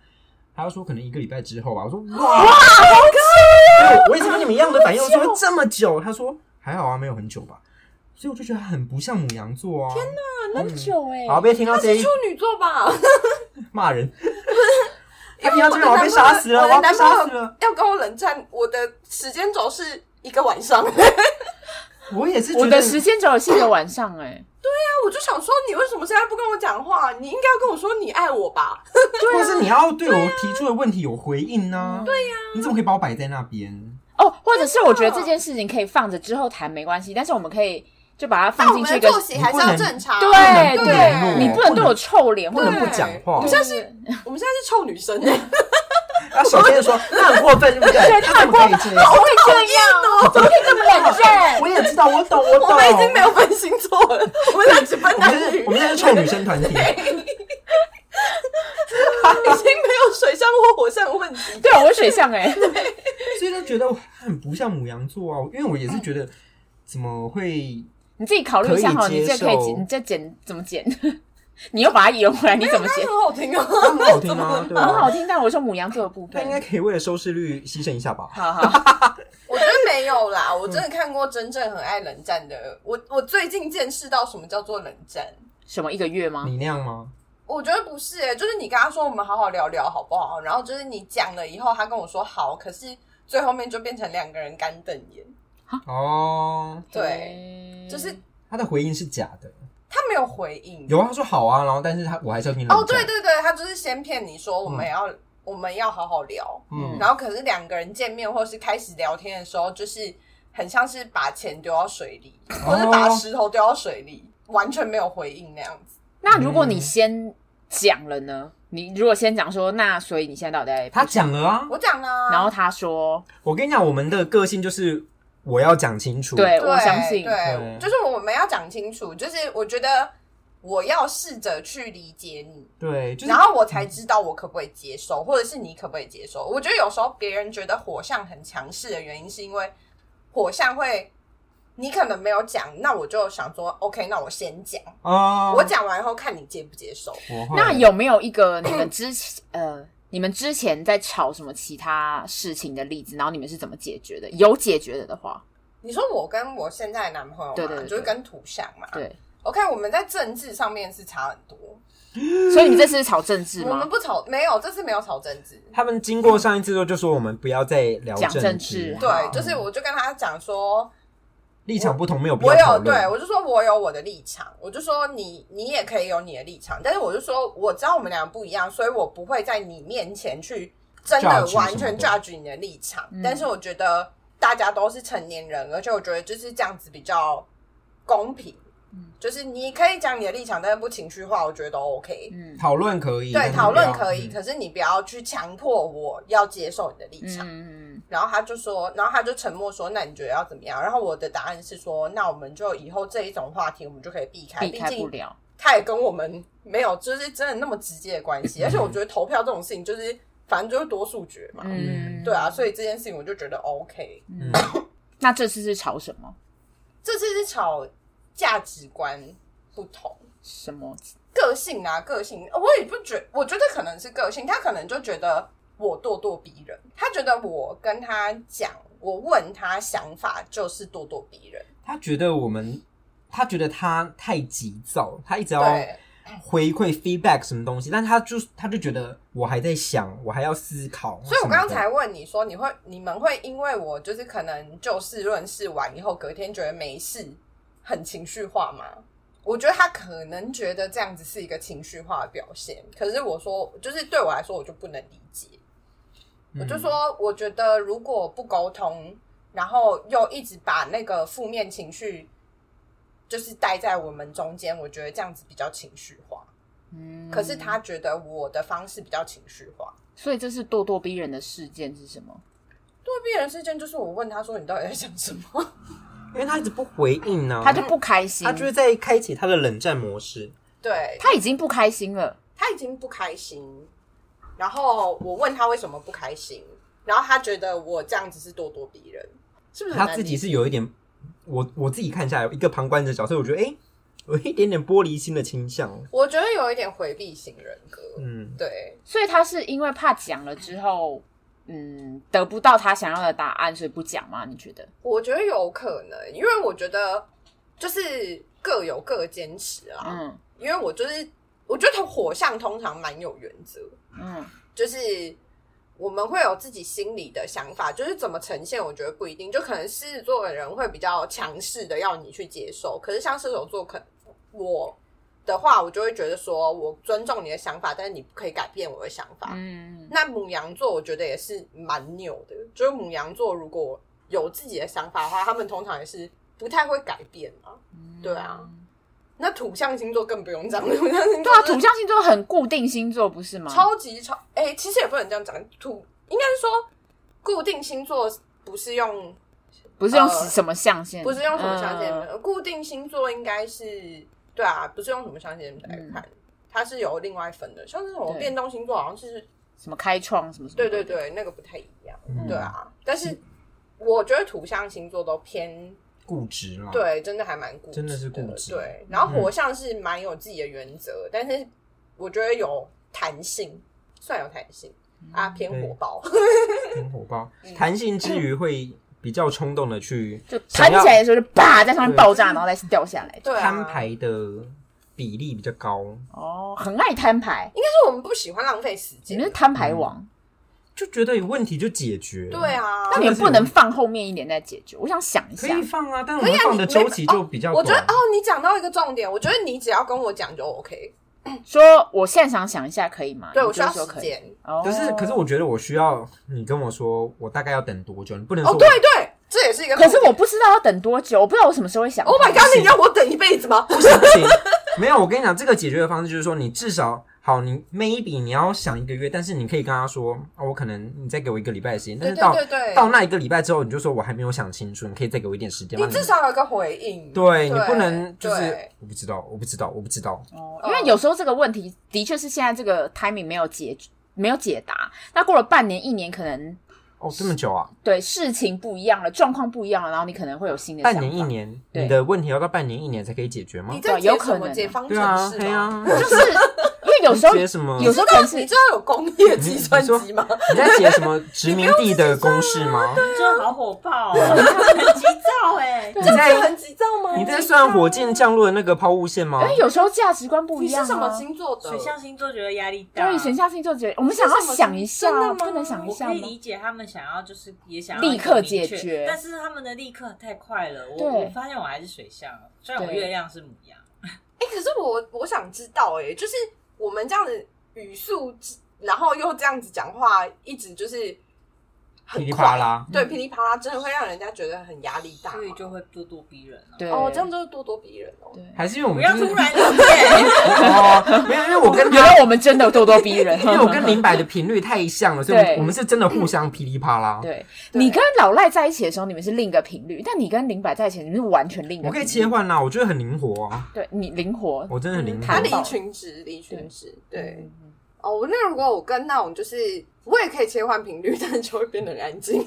他说可能一个礼拜之后吧。我说哇，好久！我也是跟你们一样的反应，我说这么久。他说还好啊，没有很久吧。所以我就觉得他很不像母羊座啊。天哪，那么久哎！好，别听到这一。处女座吧？骂人。他听到这边我要被杀死了，我要被杀死了。要跟我冷战，我的时间轴是一个晚上。我也是，我的时间轴是一个晚上哎。对呀、啊，我就想说，你为什么现在不跟我讲话？你应该要跟我说你爱我吧？对、啊，或是你要对我提出的问题有回应呢？对呀、啊，你怎么可以把我摆在那边？哦，或者是我觉得这件事情可以放着之后谈没关系，但是我们可以就把它放进去一个，作息还是要正常。对对，你不能对我臭脸，不能不讲话。我们现在是，我们现在是臭女生哎。他首先说，那很过分，对不对？他怎么可以这样？好会这样哦，怎么可以这么冷战？我也知道，我懂，我懂。我们已经没有分星座了，我们俩只分男女。我们现在是臭女生团体，已经没有水象或火象问题。对，我是水象哎，所以就觉得很不像母羊座啊。因为我也是觉得，怎么会？你自己考虑一下哈，你这可以剪，你这剪怎么剪？你又把它圆回来，你怎么写？很好听啊，很好听啊，对，很好听。但我说母羊座的部分，他应该可以为了收视率牺牲一下吧？好好，我觉得没有啦，我真的看过真正很爱冷战的。我我最近见识到什么叫做冷战？什么一个月吗？你那样吗？我觉得不是，哎，就是你跟他说我们好好聊聊好不好？然后就是你讲了以后，他跟我说好，可是最后面就变成两个人干瞪眼。哦，对，就是他的回应是假的。他没有回应，有啊，他说好啊，然后但是他我还是要听哦，对对对，他就是先骗你说我们要、嗯、我们要好好聊，嗯，然后可是两个人见面或是开始聊天的时候，就是很像是把钱丢到水里，哦、或是把石头丢到水里，完全没有回应那样子。那如果你先讲了呢？你如果先讲说，那所以你现在到底在？他讲了啊，我讲了，然后他说，我跟你讲，我们的个性就是。我要讲清楚。对，我相信，对，对就是我们要讲清楚，就是我觉得我要试着去理解你，对，就是然后我才知道我可不可以接受，或者是你可不可以接受。我觉得有时候别人觉得火象很强势的原因，是因为火象会。你可能没有讲，那我就想说，OK，那我先讲。哦，我讲完以后看你接不接受。那有没有一个你们之前呃，你们之前在吵什么其他事情的例子？然后你们是怎么解决的？有解决的的话，你说我跟我现在的男朋友嘛，对对对对就是跟土象嘛。对，OK，我们在政治上面是差很多。所以你们这次是吵政治吗？我们不吵，没有，这次没有吵政治。他们经过上一次之后，就说我们不要再聊讲政治。治对，就是我就跟他讲说。立场不同，没有必要我有。对我就说我有我的立场，我就说你你也可以有你的立场，但是我就说我知道我们俩不一样，所以我不会在你面前去真的完全 judge 你的立场。但是我觉得大家都是成年人，而且我觉得就是这样子比较公平。就是你可以讲你的立场，但是不情绪化，我觉得都 OK。嗯，讨论可以，对，讨论可以，嗯、可是你不要去强迫我要接受你的立场。嗯嗯。然后他就说，然后他就沉默说：“那你觉得要怎么样？”然后我的答案是说：“那我们就以后这一种话题，我们就可以避开，避开不了。他也跟我们没有，就是真的那么直接的关系。嗯、而且我觉得投票这种事情，就是反正就是多数决嘛。嗯，对啊，所以这件事情我就觉得 OK。嗯，那这次是吵什么？这次是吵。价值观不同，什么个性啊？个性，我也不觉，我觉得可能是个性。他可能就觉得我咄咄逼人，他觉得我跟他讲，我问他想法就是咄咄逼人。他觉得我们，他觉得他太急躁，他一直要回馈 feedback 什么东西，但他就他就觉得我还在想，我还要思考。所以我刚才问你说，你会你们会因为我就是可能就事论事完以后，隔天觉得没事。很情绪化吗？我觉得他可能觉得这样子是一个情绪化的表现，可是我说，就是对我来说，我就不能理解。嗯、我就说，我觉得如果不沟通，然后又一直把那个负面情绪就是待在我们中间，我觉得这样子比较情绪化。嗯，可是他觉得我的方式比较情绪化，所以这是咄咄逼人的事件是什么？咄咄逼人事件就是我问他说：“你到底在想什么？” 因为他一直不回应呢、啊，他就不开心，他就是在开启他的冷战模式。对，他已经不开心了，他已经不开心。然后我问他为什么不开心，然后他觉得我这样子是咄咄逼人，是不是？他自己是有一点，我我自己看下来，一个旁观者角色，我觉得哎、欸，有一点点玻璃心的倾向。我觉得有一点回避型人格，嗯，对。所以他是因为怕讲了之后。嗯，得不到他想要的答案，所以不讲吗？你觉得？我觉得有可能，因为我觉得就是各有各坚持啊。嗯，因为我就是我觉得火象通常蛮有原则。嗯，就是我们会有自己心里的想法，就是怎么呈现，我觉得不一定。就可能狮子座的人会比较强势的要你去接受，可是像射手座，可能我。的话，我就会觉得说，我尊重你的想法，但是你不可以改变我的想法。嗯，那母羊座我觉得也是蛮扭的，就是母羊座如果有自己的想法的话，他们通常也是不太会改变嘛。嗯、对啊，那土象星座更不用讲，土象星座对啊，土象星座很固定星座不是吗？超级超哎、欸，其实也不能这样讲，土应该是说固定星座不是用不是用什么象限、呃，不是用什么象限，呃、固定星座应该是。对啊，不是用什么象限来看，嗯、它是有另外分的。像是什么变动星座，好像是什么开创什么什么。对对对，那个不太一样。嗯、对啊，但是我觉得土象星座都偏固执了。对，真的还蛮固执，真的是固执。对，然后火象是蛮有自己的原则，嗯、但是我觉得有弹性，算有弹性、嗯、啊，偏火爆，偏火爆。弹性之余会。比较冲动的去，就弹起来的时候就叭在上面爆炸，然后再掉下来。对，摊牌的比例比较高。哦，很爱摊牌，应该是我们不喜欢浪费时间。你是摊牌王，就觉得有问题就解决。对啊，那你们不能放后面一点再解决。我想想一下，可以放啊，但我们放的周期就比较。我觉得哦，你讲到一个重点，我觉得你只要跟我讲就 OK。说我现在想想一下可以吗？对，我需要时间。可是可是我觉得我需要你跟我说，我大概要等多久？你不能说哦，对对，这也是一个。可是我不知道要等多久，我不知道我什么时候会想。Oh my god！你要我等一辈子吗？不行不行，没有。我跟你讲，这个解决的方式就是说，你至少好，你 maybe 你要想一个月，但是你可以跟他说，哦，我可能你再给我一个礼拜的时间，但是到对对对对到那一个礼拜之后，你就说我还没有想清楚，你可以再给我一点时间吗？你至少有个回应。对，对你不能就是我不知道，我不知道，我不知道。哦，因为有时候这个问题的确是现在这个 timing 没有解没有解答，那过了半年一年可能。哦，这么久啊？对，事情不一样了，状况不一样了，然后你可能会有新的。半年一年，你的问题要到半年一年才可以解决吗？你在有可能解方程式吗？对啊，就是有时候？有时候可能是你知道有工业计算机吗？你在解什么 殖民地的公式吗？真的好火爆哦，很急躁哎！你在很急躁吗？你在算火箭降落的那个抛物线吗？哎，有时候价值观不一样。你是什么星座的？水象星座觉得压力大。对，水象星座觉得我们想要想一下，不能想一下我可以理解他们想要就是。也想立刻解决，但是他们的立刻太快了。我我发现我还是水象，虽然我月亮是母羊。哎、欸，可是我我想知道、欸，哎，就是我们这样子语速，然后又这样子讲话，一直就是。噼里啪啦，对，噼里啪啦，真的会让人家觉得很压力大，所以就会咄咄逼人。对，哦，这样就是咄咄逼人哦。对，还是因为我们不要突然变 哦，没有，因为我跟 原来我们真的咄咄逼人，因为我跟林柏的频率太像了，所以我们是真的互相噼里啪啦。对，你跟老赖在一起的时候，你们是另一个频率，但你跟林柏在一起，你们是完全另一个。我可以切换啦，我觉得很灵活啊。对你灵活，我真的很灵活。他离群值，离群值，对。哦，那如果我跟那种就是。我也可以切换频率，但是就会变得很安静。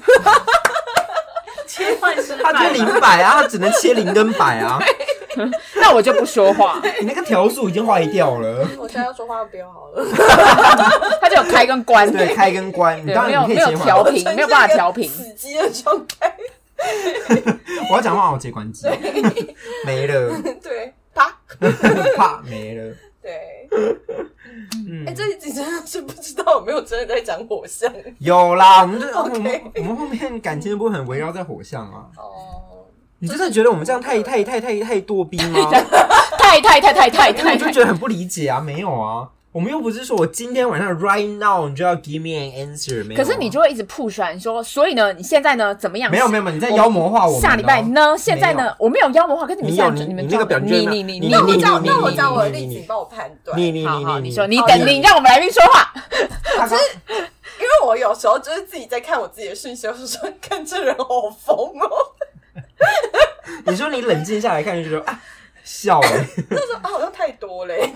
切换是他就零百啊，他只能切零跟百啊。那我就不说话。你那个条数已经坏掉了。我现在要说话不要好了。他就有开跟关，对，开跟关。你当然可以切换。没有调频，没有办法调频。死机的状态。我要讲话，我直接关机。没了。对，啪，啪，没了。对。哎，这一集真的是不知道有没有真的在讲火象？有啦，我们这我们我们后面感情的部分很围绕在火象啊。哦，你真的觉得我们这样太太太太太咄逼吗？太太太太太太，我就觉得很不理解啊！没有啊。我们又不是说我今天晚上 right now 你就要 give me an answer，没有？可是你就会一直 push 你说，所以呢，你现在呢怎么样？没有没有，你在妖魔化我。下礼拜呢？现在呢？我没有妖魔化，跟你们现在你们那个表情，你你你你，那我讲那我讲我的例子，你帮我判断。你你你你你说，你等你让我们来宾说话。可是因为我有时候就是自己在看我自己的讯息，我是说看这人好疯哦。你说你冷静下来看，就觉得啊笑哎，那时候啊好像太多嘞。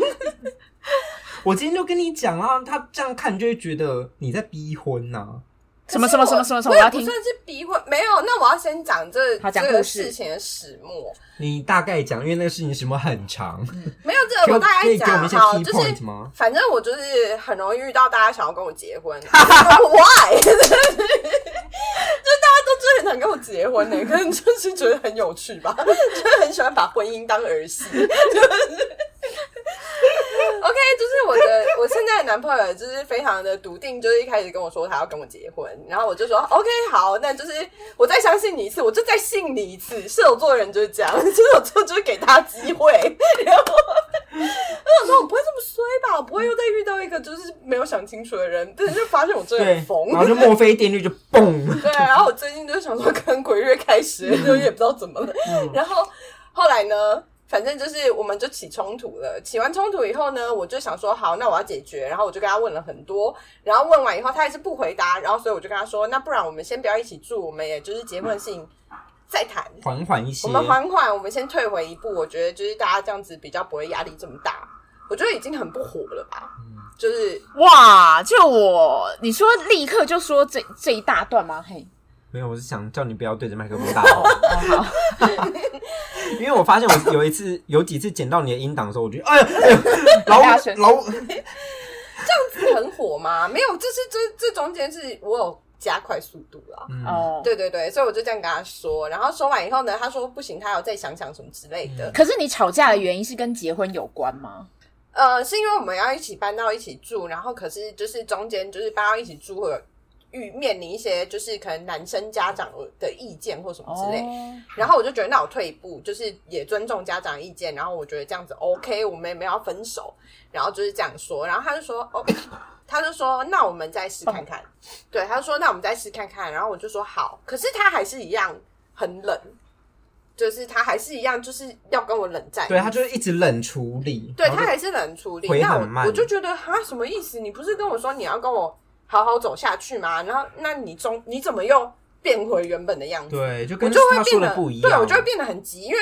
我今天就跟你讲啊，他这样看就会觉得你在逼婚呐、啊。什么什么什么什么什么？我也不。算是逼婚，没有。那我要先讲这这个事情的始末。你大概讲，因为那个事情始末很长。没有这个，我大概讲好，就是反正我就是很容易遇到大家想要跟我结婚。Why？就是 大家很想跟我结婚呢，可能就是觉得很有趣吧，就是很喜欢把婚姻当儿戏。就 是 OK，就是我的我现在的男朋友就是非常的笃定，就是一开始跟我说他要跟我结婚，然后我就说 OK 好，那就是我再相信你一次，我就再信你一次。射手座的人就是这样，射手座就是给他机会。然后我想说，我不会这么衰吧？我不会又再遇到一个就是没有想清楚的人，但是就发现我真的很疯，然后就墨菲定律就嘣。对，然后我最近就想说，可能鬼月开始就也不知道怎么了。嗯、然后后来呢？反正就是，我们就起冲突了。起完冲突以后呢，我就想说，好，那我要解决。然后我就跟他问了很多，然后问完以后，他还是不回答。然后所以我就跟他说，那不然我们先不要一起住，我们也就是结婚信再谈，缓缓一些。我们缓缓，我们先退回一步。我觉得就是大家这样子比较不会压力这么大。我觉得已经很不火了吧？嗯、就是哇，就我你说立刻就说这这一大段吗？嘿。没有，我是想叫你不要对着麦克风大吼。因为我发现我有一次、有几次剪到你的音档的时候，我觉得哎呀，哎呀，老老 这样子很火吗？没有，这是这这中间是我有加快速度了。哦、嗯，对对对，所以我就这样跟他说，然后说完以后呢，他说不行，他要再想想什么之类的。可是你吵架的原因是跟结婚有关吗？呃，是因为我们要一起搬到一起住，然后可是就是中间就是搬到一起住会有。遇面临一些就是可能男生家长的意见或什么之类，oh. 然后我就觉得那我退一步，就是也尊重家长意见，然后我觉得这样子 OK，我们也没有要分手，然后就是这样说，然后他就说哦，他就说那我们再试看看，oh. 对，他就说那我们再试看看，然后我就说好，可是他还是一样很冷，就是他还是一样，就是要跟我冷战。对，他就是一直冷处理。对，他还是冷处理。那我我就觉得哈，什么意思？你不是跟我说你要跟我好好走下去吗？然后那你中你怎么又变回原本的样子？对，就跟我就会变得不一样。对，我就会变得很急，因为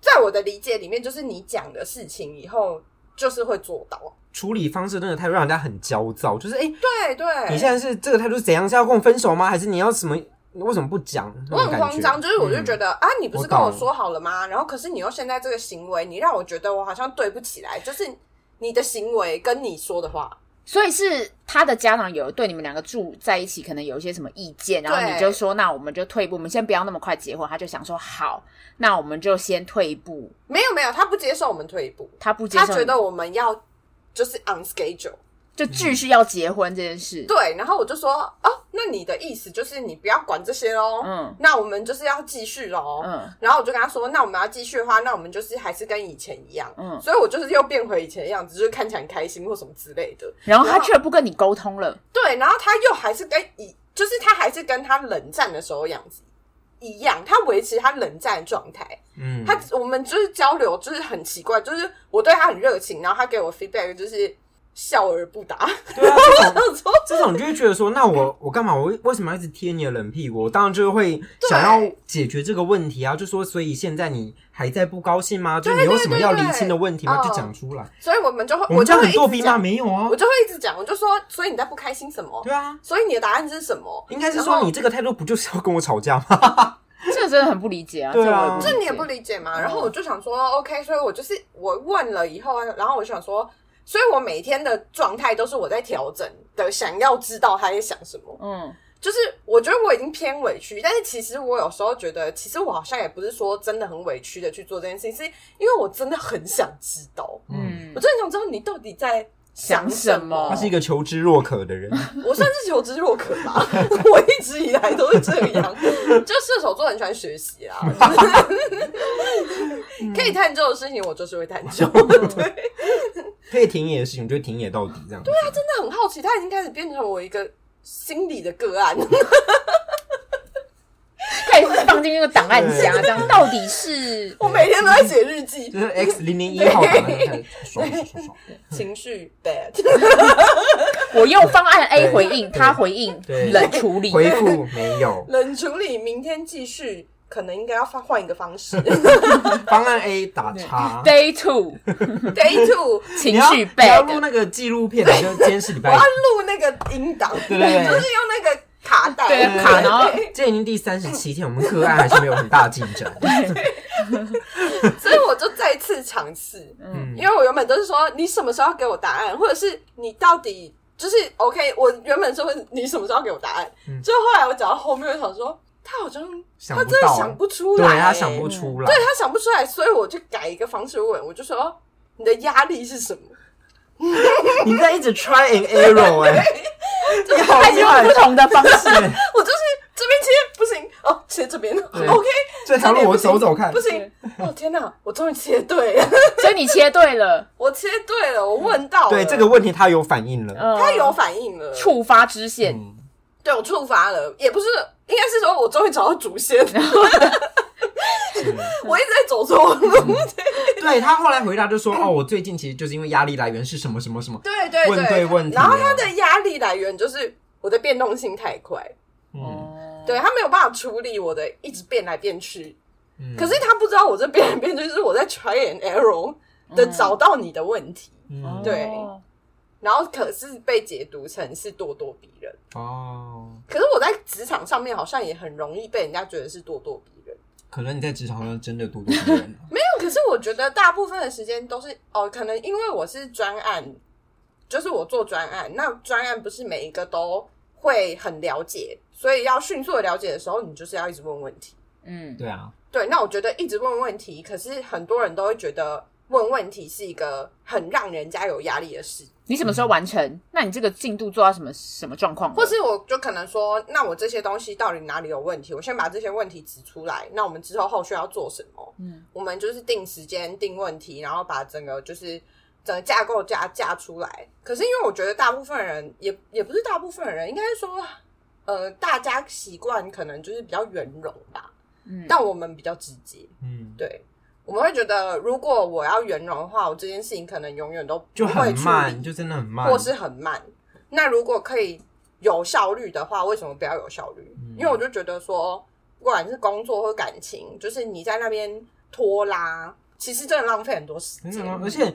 在我的理解里面，就是你讲的事情以后就是会做到。处理方式真的太让人家很焦躁，就是哎，欸、对对，你现在是这个态度是怎样？是要跟我分手吗？还是你要什么？为什么不讲？我很慌张，就是我就觉得、嗯、啊，你不是跟我说好了吗？然后可是你又现在这个行为，你让我觉得我好像对不起来，就是你的行为跟你说的话，所以是他的家长有对你们两个住在一起，可能有一些什么意见，然后你就说，那我们就退一步，我们先不要那么快结婚。他就想说，好，那我们就先退一步。没有没有，他不接受我们退一步，他不接受，他觉得我们要就是 on schedule。就继续要结婚这件事，对，然后我就说，哦，那你的意思就是你不要管这些喽，嗯，那我们就是要继续喽，嗯，然后我就跟他说，那我们要继续的话，那我们就是还是跟以前一样，嗯，所以我就是又变回以前的样子，就是看起来很开心或什么之类的，然后他却不跟你沟通了，对，然后他又还是跟以，就是他还是跟他冷战的时候样子一样，他维持他冷战的状态，嗯，他我们就是交流就是很奇怪，就是我对他很热情，然后他给我 feedback 就是。笑而不答。对啊，这种 这种你就会觉得说，那我我干嘛？我为什么要一直贴你的冷屁股？我当然就会想要解决这个问题啊！就说，所以现在你还在不高兴吗？就你有什么要厘清的问题吗？就讲出来。所以我们就会，我就很作弊吗？没有啊，我就会一直讲。我就说，所以你在不开心什么？对啊，所以你的答案是什么？应该是说，你这个态度不就是要跟我吵架吗？这个真的很不理解啊！对啊，这你也不理解吗？然后我就想说，OK，所以我就是我问了以后，然后我就想说。所以我每天的状态都是我在调整的，想要知道他在想什么。嗯，就是我觉得我已经偏委屈，但是其实我有时候觉得，其实我好像也不是说真的很委屈的去做这件事情，是因为我真的很想知道。嗯，我真的想知道你到底在想什么。他是一个求知若渴的人，我算是求知若渴吧。我一直以来都是这样，就射手座很喜欢学习啊，可以探究的事情，我就是会探究。对。可以田野的事情，就田野到底这样。对啊，真的很好奇，他已经开始变成我一个心理的个案，放进那个档案夹，这样到底是？我每天都在写日记，就是 X 零零一号的情绪 bad。我用方案 A 回应，他回应冷处理，回复没有冷处理，明天继续。可能应该要换换一个方式。方案 A 打叉，Day Two，Day Two 情绪 bad。你要录那个纪录片，就今天是礼拜。我要录那个音档，对对对，就是用那个卡带，对卡。然后这已经第三十七天，我们个案还是没有很大的进展。所以我就再次尝试，嗯，因为我原本都是说你什么时候要给我答案，或者是你到底就是 OK。我原本说你什么时候要给我答案，最后后来我讲到后面，我想说。他好像他真的想不出来，对，他想不出来，对，他想不出来，所以我就改一个方式问，我就说你的压力是什么？你在一直 try and error 哎，你 好厉害，不同的方式，我就是这边切不行哦，切这边，OK，这条路我走走看，不行，哦天哪，我终于切对了，所以你切对了，我切对了，我问到了，对这个问题他有反应了，他有反应了，触发支线，对我触发了，也不是。应该是说，我终于找到主线。了。我一直在走错路。对，他后来回答就说：“哦，我最近其实就是因为压力来源是什么什么什么。”对对对，问对问题。然后他的压力来源就是我的变动性太快。嗯，对，他没有办法处理我的一直变来变去。嗯，可是他不知道我这变来变去是我在 try and error 的找到你的问题。嗯，对。然后可是被解读成是咄咄逼人哦。可是我在职场上面好像也很容易被人家觉得是咄咄逼人。可能你在职场上真的咄咄逼人？没有，可是我觉得大部分的时间都是哦，可能因为我是专案，就是我做专案，那专案不是每一个都会很了解，所以要迅速的了解的时候，你就是要一直问问题。嗯，对啊，对。那我觉得一直问问题，可是很多人都会觉得问问题是一个很让人家有压力的事。你什么时候完成？嗯、那你这个进度做到什么什么状况？或是我就可能说，那我这些东西到底哪里有问题？我先把这些问题指出来。那我们之后后续要做什么？嗯，我们就是定时间、定问题，然后把整个就是整个架构架架出来。可是因为我觉得大部分人也也不是大部分人，应该是说，呃，大家习惯可能就是比较圆融吧。嗯，但我们比较直接，嗯，对，我们会觉得如果我要圆融的话，我这件事情可能永远都不就会很慢，就真的很慢，或是很慢。那如果可以有效率的话，为什么不要有效率？嗯、因为我就觉得说，不管是工作或感情，就是你在那边拖拉，其实真的浪费很多时间，而且。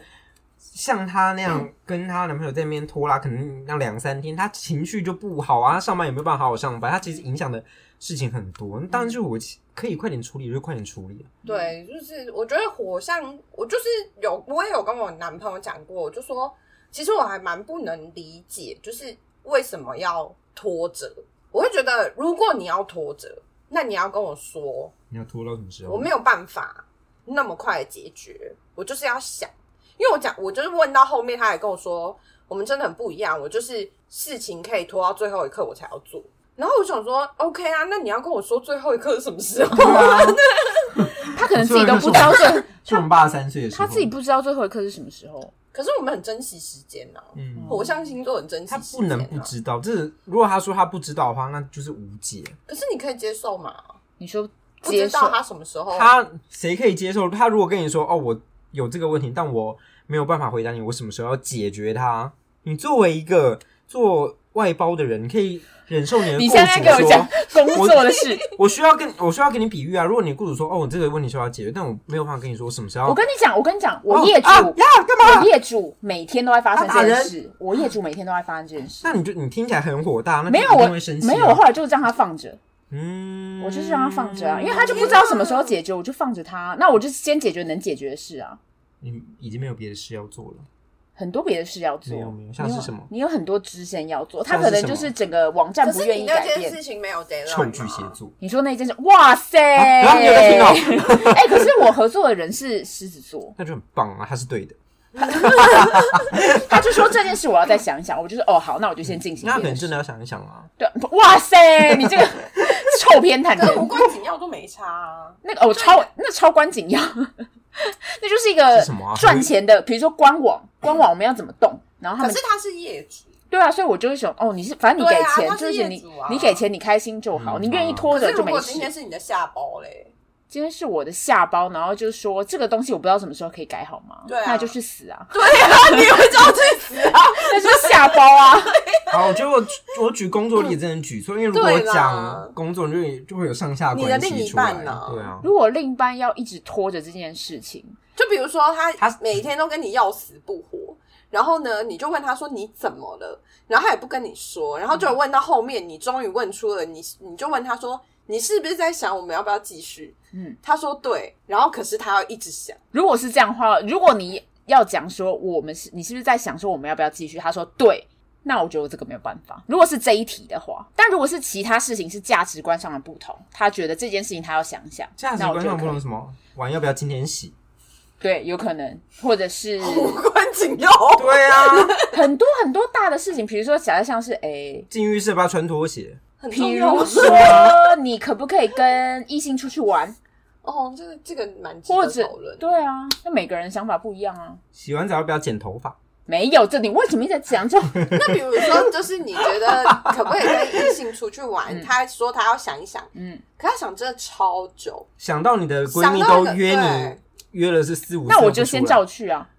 像她那样跟她男朋友在那边拖拉，可能那两三天，她情绪就不好啊，上班也没有办法好好上班，她其实影响的事情很多。当然，就我可以快点处理，就快点处理。对，就是我觉得火象，我就是有，我也有跟我男朋友讲过，我就说，其实我还蛮不能理解，就是为什么要拖着。我会觉得，如果你要拖着，那你要跟我说，你要拖到什么时候？我没有办法那么快的解决，我就是要想。因为我讲，我就是问到后面，他也跟我说，我们真的很不一样。我就是事情可以拖到最后一刻我才要做。然后我想说，OK 啊，那你要跟我说最后一刻是什么时候？啊、他可能自己都不知道。是我们爸三岁的时候，他自己不知道最后一刻是什么时候。可是我们很珍惜时间呐、啊。嗯，火象星座很珍惜时间、啊。他不能不知道。这如果他说他不知道的话，那就是无解。可是你可以接受嘛？你说不知道他什么时候？他谁可以接受？他如果跟你说，哦，我有这个问题，但我。没有办法回答你，我什么时候要解决它？你作为一个做外包的人，你可以忍受你的雇主说，你现在给我讲工作的事我，我需要跟我需要跟你比喻啊。如果你雇主说，哦，我这个问题需要解决，但我没有办法跟你说我什么时候。我跟你讲，我跟你讲，我业主、哦啊、呀干嘛？我业主每天都在发生这件事，我业主每天都在发生这件事。那你就你听起来很火大，那没有我没有，我后来就是让他放着。嗯，我就是让他放着啊，因为他就不知道什么时候解决，我就放着他。那我就先解决能解决的事啊。你已经没有别的事要做了，很多别的事要做，没有没有，像是什么？你有，你有很多支线要做，他可能就是整个网站不愿意改变。那件事情没有 deadline 臭巨蟹座，你说那件事，哇塞！哎、啊欸，可是我合作的人是狮子座，那就很棒啊，他是对的。他就说这件事我要再想一想，我就是哦好，那我就先进行、嗯。那可能真的要想一想啊。对，哇塞，你这个 臭偏袒人，无关紧要都没差啊。那个哦，超那超关紧要。那就是一个赚钱的，比如说官网，官网我们要怎么动？然后他们可是他是业主，对啊，所以我就会想，哦，你是反正你给钱，啊、就是你你给钱，你开心就好，嗯、你愿意拖着就没事。今天是你的下包嘞，今天是我的下包，然后就是说这个东西我不知道什么时候可以改好吗？对、啊，那就去死啊！对啊，你会知道去死啊？那就是 下包啊！好，我觉得我我举工作例真的举错，因为如果讲工作，就就会有上下关系出来。你的另一半呢？对啊，如果另一半要一直拖着这件事情，就比如说他他每天都跟你要死不活，然后呢，你就问他说你怎么了，然后他也不跟你说，然后就问到后面，你终于问出了你，你就问他说你是不是在想我们要不要继续？嗯，他说对，然后可是他要一直想。如果是这样的话，如果你要讲说我们是，你是不是在想说我们要不要继续？他说对。那我觉得我这个没有办法。如果是这一题的话，但如果是其他事情，是价值观上的不同，他觉得这件事情他要想想。价值观上不同什么？碗要不要今天洗？对，有可能，或者是无关紧要。对啊，很多很多大的事情，比如说假设像是诶，进浴室不要穿拖鞋。比如说，你可不可以跟异性出去玩？哦，这个这个蛮值得讨论。对啊，那每个人想法不一样啊。洗完澡要不要剪头发？没有，这你为什么一直在讲这种？那比如说，就是你觉得可不可以跟异性出去玩？嗯、他说他要想一想，嗯，可他想真的超久，想到你的闺蜜都约你约了是四五，那我就先叫去啊。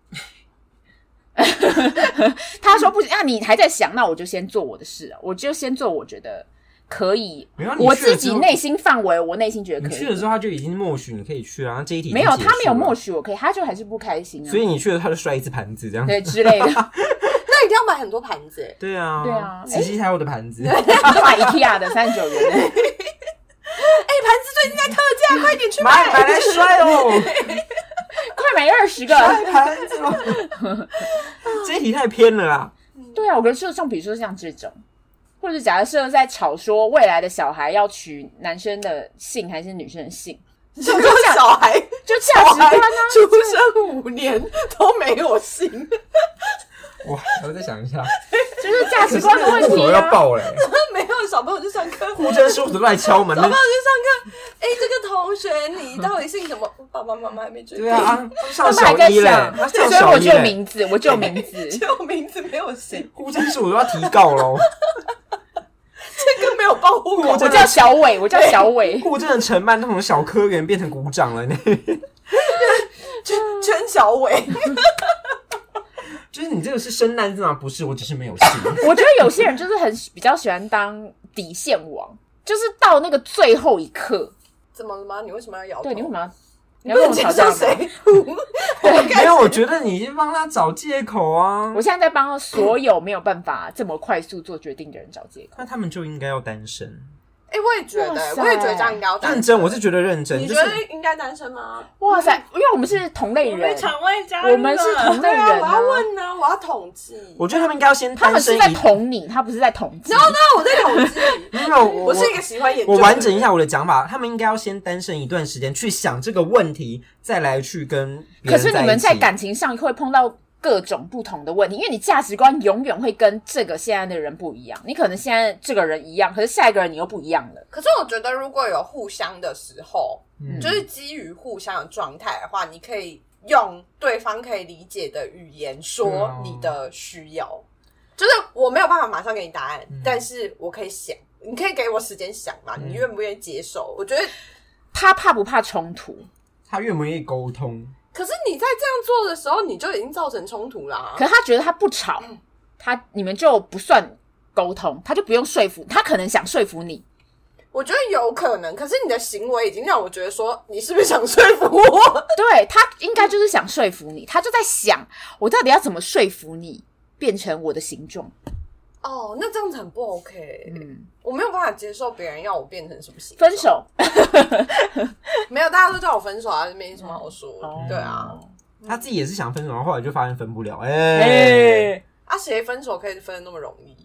他说不行，那你还在想，那我就先做我的事啊，我就先做我觉得。可以，我自己内心范围，我内心觉得可以。你去的时候他就已经默许你可以去了，然后这一题没有，他没有默许我可以，他就还是不开心啊。所以你去了，他就摔一次盘子这样，对之类的。那一定要买很多盘子，对啊，对啊，慈禧太后的盘子，买 IKEA 的三十九元。哎，盘子最近在特价，快点去买，买来摔哦！快买二十个盘子哦！这一题太偏了啦。对啊，我觉得就像比如说像这种。或者假设在吵说未来的小孩要取男生的姓还是女生的姓，这个小孩就价值观啊，出生五年都没有姓。哇，我再想一下，就是价值观的问题啊！我要爆了，没有小朋友去上课，户政事务所都来敲门，小朋友去上课。哎，这个同学你到底姓什么？爸爸妈妈还没决定。对啊，上小一了，所以我就名字，我就名字，就名字没有姓。户政事务所都要提告喽。这个没有报户口。我叫小伟，我叫小伟。户政的承办从小科员变成股长了呢，圈圈小伟。就是你这个是生难字吗？不是，我只是没有信。我觉得有些人就是很比较喜欢当底线王，就是到那个最后一刻。怎么了吗？你为什么要摇头？对，你为什么要？你要跟我吵架谁？没有，我觉得你已经帮他找借口啊！我现在在帮所有没有办法这么快速做决定的人找借口。那他们就应该要单身。哎，我也觉得，我也觉得这样应该要认真。我是觉得认真。你觉得应该单身吗？哇塞，因为我们是同类人，场外加我们是同类人。我要问呢，我要统计。我觉得他们应该要先单身。他们是在捅你，他不是在统计。No No，我在统计。没有，我是一个喜欢研究。我完整一下我的讲法，他们应该要先单身一段时间，去想这个问题，再来去跟。可是你们在感情上会碰到。各种不同的问题，因为你价值观永远会跟这个现在的人不一样。你可能现在这个人一样，可是下一个人你又不一样了。可是我觉得，如果有互相的时候，嗯、就是基于互相的状态的话，你可以用对方可以理解的语言说你的需要。嗯、就是我没有办法马上给你答案，嗯、但是我可以想，你可以给我时间想嘛？你愿不愿意接受？我觉得他怕不怕冲突？他愿不愿意沟通？可是你在这样做的时候，你就已经造成冲突啦、啊。可是他觉得他不吵，他你们就不算沟通，他就不用说服。他可能想说服你，我觉得有可能。可是你的行为已经让我觉得说，你是不是想说服我？对，他应该就是想说服你，他就在想，我到底要怎么说服你变成我的形状。哦，那这样子很不 OK。嗯，我没有办法接受别人要我变成什么形。分手？没有，大家都叫我分手啊，没什么好说。嗯、对啊，他自己也是想分手，然后后来就发现分不了。哎、欸，欸、啊，谁分手可以分的那么容易？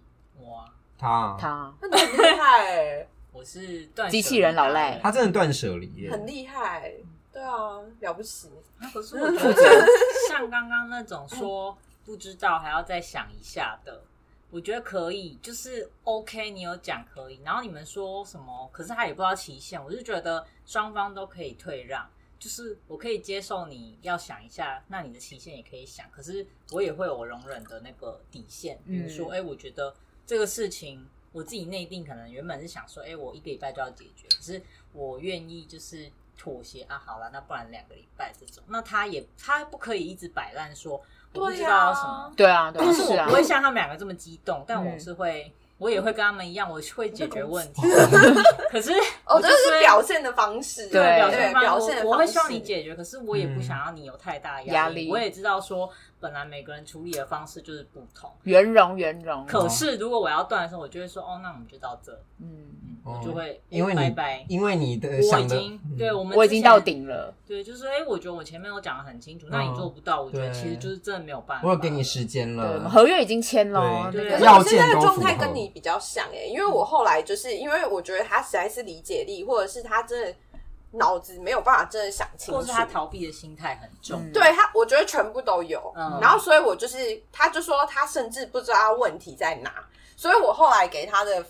哇，他他，那很厉害。我是断机器人老赖，他真的断舍离，很厉害。对啊，了不起。那可是我觉得像刚刚那种说不知道还要再想一下的。我觉得可以，就是 OK，你有讲可以，然后你们说什么？可是他也不知道期限，我就觉得双方都可以退让，就是我可以接受你要想一下，那你的期限也可以想，可是我也会有容忍的那个底线，比如说，哎、嗯，我觉得这个事情我自己内定，可能原本是想说，哎，我一个礼拜就要解决，可是我愿意就是妥协啊，好了，那不然两个礼拜这种，那他也他不可以一直摆烂说。我不知道什么，对啊，对啊，但是我不会像他们两个这么激动，但我是会，我也会跟他们一样，我会解决问题。可是，哦，这是表现的方式，对，表现方式，我会希望你解决，可是我也不想要你有太大压力。我也知道说，本来每个人处理的方式就是不同，圆融圆融。可是如果我要断的时候，我就会说，哦，那我们就到这，嗯。我就会因为拜拜，因为你的我已经对我们我已经到顶了。对，就是哎，我觉得我前面我讲的很清楚，那你做不到，我觉得其实就是真的没有办法。我有给你时间了，合约已经签了。对，可是我现在的状态跟你比较像哎，因为我后来就是因为我觉得他实在是理解力，或者是他真的脑子没有办法真的想清楚，或是他逃避的心态很重。对他，我觉得全部都有。然后所以我就是，他就说他甚至不知道问题在哪，所以我后来给他的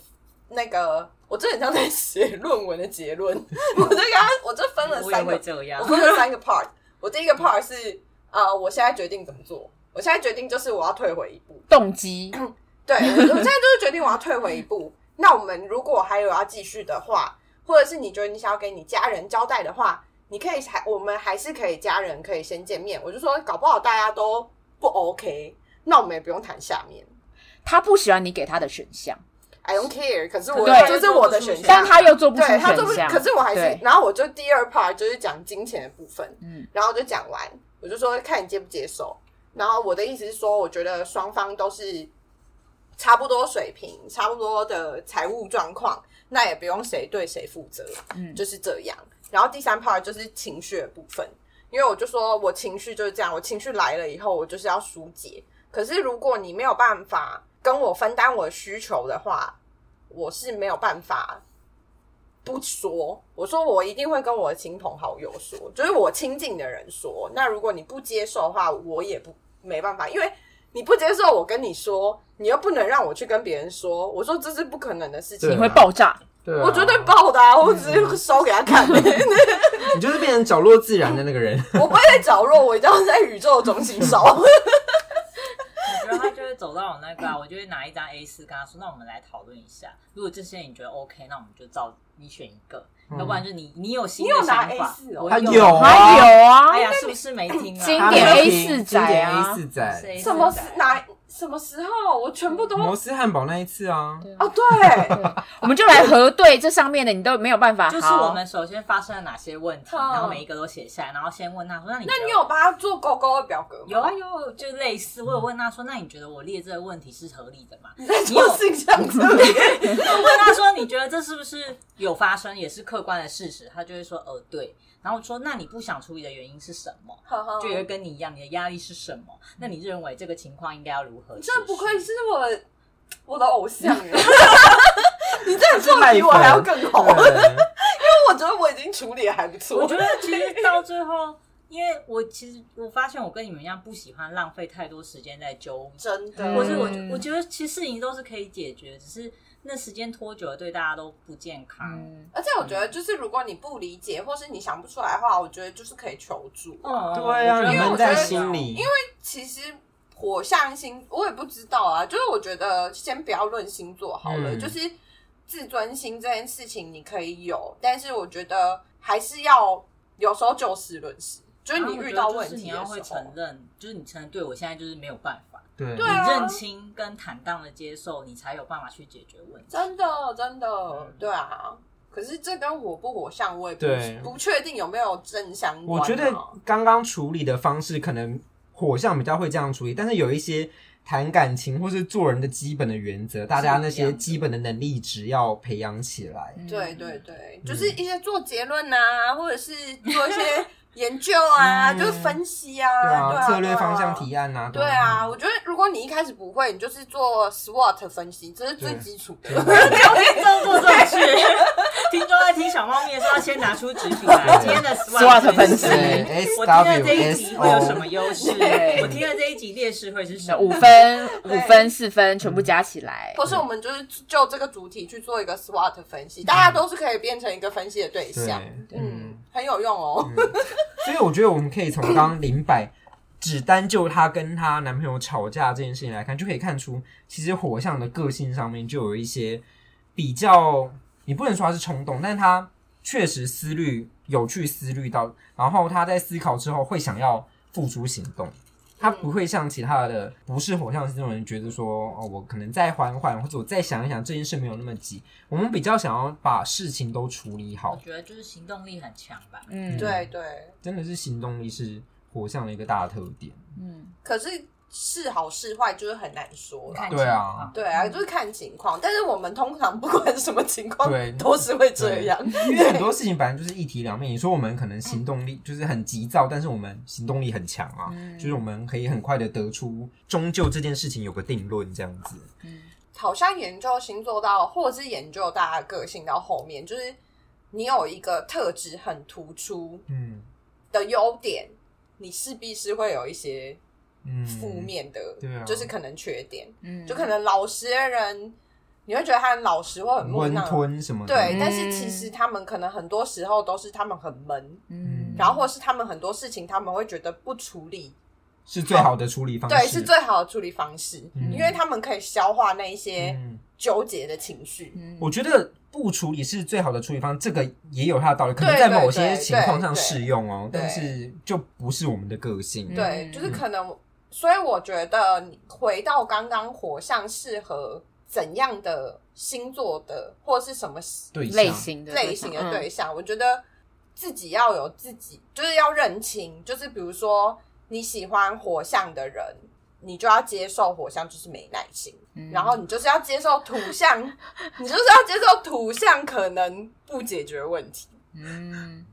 那个。我这很像在写论文的结论。我这个，我这分了三个，我分了三个 part。我第一个 part 是，呃，我现在决定怎么做。我现在决定就是我要退回一步。动机，对，我现在就是决定我要退回一步。那我们如果还有要继续的话，或者是你觉得你想要给你家人交代的话，你可以还，我们还是可以家人可以先见面。我就说，搞不好大家都不 OK，那我们也不用谈下面。他不喜欢你给他的选项。I don't care，可是我这对是我的选项，但他又做不出选项，他做不，可是我还是，然后我就第二 part 就是讲金钱的部分，嗯，然后就讲完，我就说看你接不接受，然后我的意思是说，我觉得双方都是差不多水平，差不多的财务状况，那也不用谁对谁负责，嗯，就是这样。然后第三 part 就是情绪的部分，因为我就说我情绪就是这样，我情绪来了以后，我就是要疏解。可是如果你没有办法。跟我分担我的需求的话，我是没有办法不说。我说我一定会跟我的亲朋好友说，就是我亲近的人说。那如果你不接受的话，我也不没办法，因为你不接受我跟你说，你又不能让我去跟别人说。我说这是不可能的事情，你会爆炸，我绝对爆的啊！我只是烧给他看。你就是变成角落自然的那个人。我不会在角落，我一定要在宇宙的中心烧。走到我那个、啊，我就会拿一张 A 四跟他说：“那我们来讨论一下，如果这些你觉得 OK，那我们就照你选一个。”要不然就你，你有新的想法，我有，有啊，哎呀，是不是没听啊？经典 A 四仔啊，A 四仔，什么是哪什么时候？我全部都摩斯汉堡那一次啊。哦，对，我们就来核对这上面的，你都没有办法。就是我们首先发生了哪些问题，然后每一个都写下来，然后先问他说：“那你那你有帮他做勾勾的表格吗？”有啊有，就类似我有问他说：“那你觉得我列这个问题是合理的吗？”你在做形象测验？我问他说：“你觉得这是不是有发生，也是客观的事实？”他就会说：“呃，对。”然后说：“那你不想处理的原因是什么？”就也会跟你一样，你的压力是什么？那你认为这个情况应该要如何？这不愧是我我的偶像耶！你这样做比我还要更好，因为我觉得我已经处理的还不错。我觉得其实 到最后，因为我其实我发现我跟你们一样，不喜欢浪费太多时间在纠，真的。或是我我觉得其实事情都是可以解决，只是。那时间拖久了，对大家都不健康。嗯，而且我觉得，就是如果你不理解，或是你想不出来的话，我觉得就是可以求助。嗯，对啊，因为我觉得心里，因为其实火象星，我也不知道啊。就是我觉得，先不要论星座好了。嗯，就是自尊心这件事情，你可以有，但是我觉得还是要有时候就事论事。就是你遇到问题，你要会承认，就是你承认，对我现在就是没有办法。对，你认清跟坦荡的接受，你才有办法去解决问题。真的，真的，对啊。可是这跟火不火象，我也不不确定有没有正相关。我觉得刚刚处理的方式，可能火象比较会这样处理，但是有一些谈感情或是做人的基本的原则，大家那些基本的能力值要培养起来。对对对，就是一些做结论啊，或者是做一些。研究啊，就是分析啊，对啊，策略方向提案啊，对啊。我觉得如果你一开始不会，你就是做 SWOT 分析，这是最基础的。听众做这种事，听众在听小猫咪的时候，要先拿出纸笔来。今天的 SWOT 分析，我听了这一集会有什么优势？我听了这一集劣势会是什么？五分、五分、四分全部加起来，或是我们就是就这个主题去做一个 SWOT 分析，大家都是可以变成一个分析的对象，嗯，很有用哦。所以我觉得我们可以从刚刚林柏只单就她跟她男朋友吵架这件事情来看，就可以看出，其实火象的个性上面就有一些比较，你不能说他是冲动，但是他确实思虑有去思虑到，然后他在思考之后会想要付诸行动，他不会像其他的不是火象星座的人觉得说，哦，我可能再缓缓，或者我再想一想，这件事没有那么急。我们比较想要把事情都处理好。我觉得就是行动力很强吧。嗯，对对，真的是行动力是火象的一个大特点。嗯，可是是好是坏就是很难说。对啊，对啊，就是看情况。但是我们通常不管什么情况，对，都是会这样。因为很多事情本来就是一体两面。你说我们可能行动力就是很急躁，但是我们行动力很强啊，就是我们可以很快的得出，终究这件事情有个定论这样子。嗯。好像研究星座到，或者是研究大家个性到后面，就是你有一个特质很突出，嗯，的优点，你势必是会有一些负面的，对啊，就是可能缺点，嗯，就可能老实的人，你会觉得他很老实或很温吞什么的，对，但是其实他们可能很多时候都是他们很闷，嗯，然后或是他们很多事情他们会觉得不处理。是最好的处理方式，对，是最好的处理方式，嗯、因为他们可以消化那一些纠结的情绪。嗯、我觉得不处理是最好的处理方式，这个也有它的道理，可能在某些情况上适用哦，但是就不是我们的个性。对，就是可能，所以我觉得回到刚刚火象适合怎样的星座的，或是什么类型的类型的对象，我觉得自己要有自己，就是要认清，就是比如说。你喜欢火象的人，你就要接受火象就是没耐心，嗯、然后你就是要接受土象，你就是要接受土象可能不解决问题。嗯，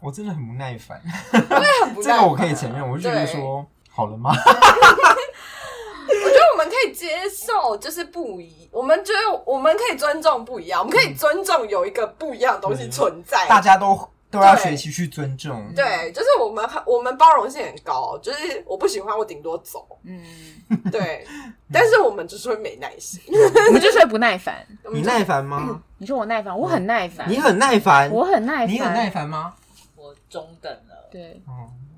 我真的很不耐烦，我也很不耐烦。这个我可以承认，我就觉得说对好了吗？我觉得我们可以接受，就是不一，我们觉得我们可以尊重不一样，我们可以尊重有一个不一样的东西存在，大家都。都要学习去尊重，对，就是我们很我们包容性很高，就是我不喜欢，我顶多走，嗯，对，但是我们就是会没耐心，我们就是会不耐烦。你耐烦吗？你说我耐烦，我很耐烦。你很耐烦，我很耐烦。你很耐烦吗？我中等了，对，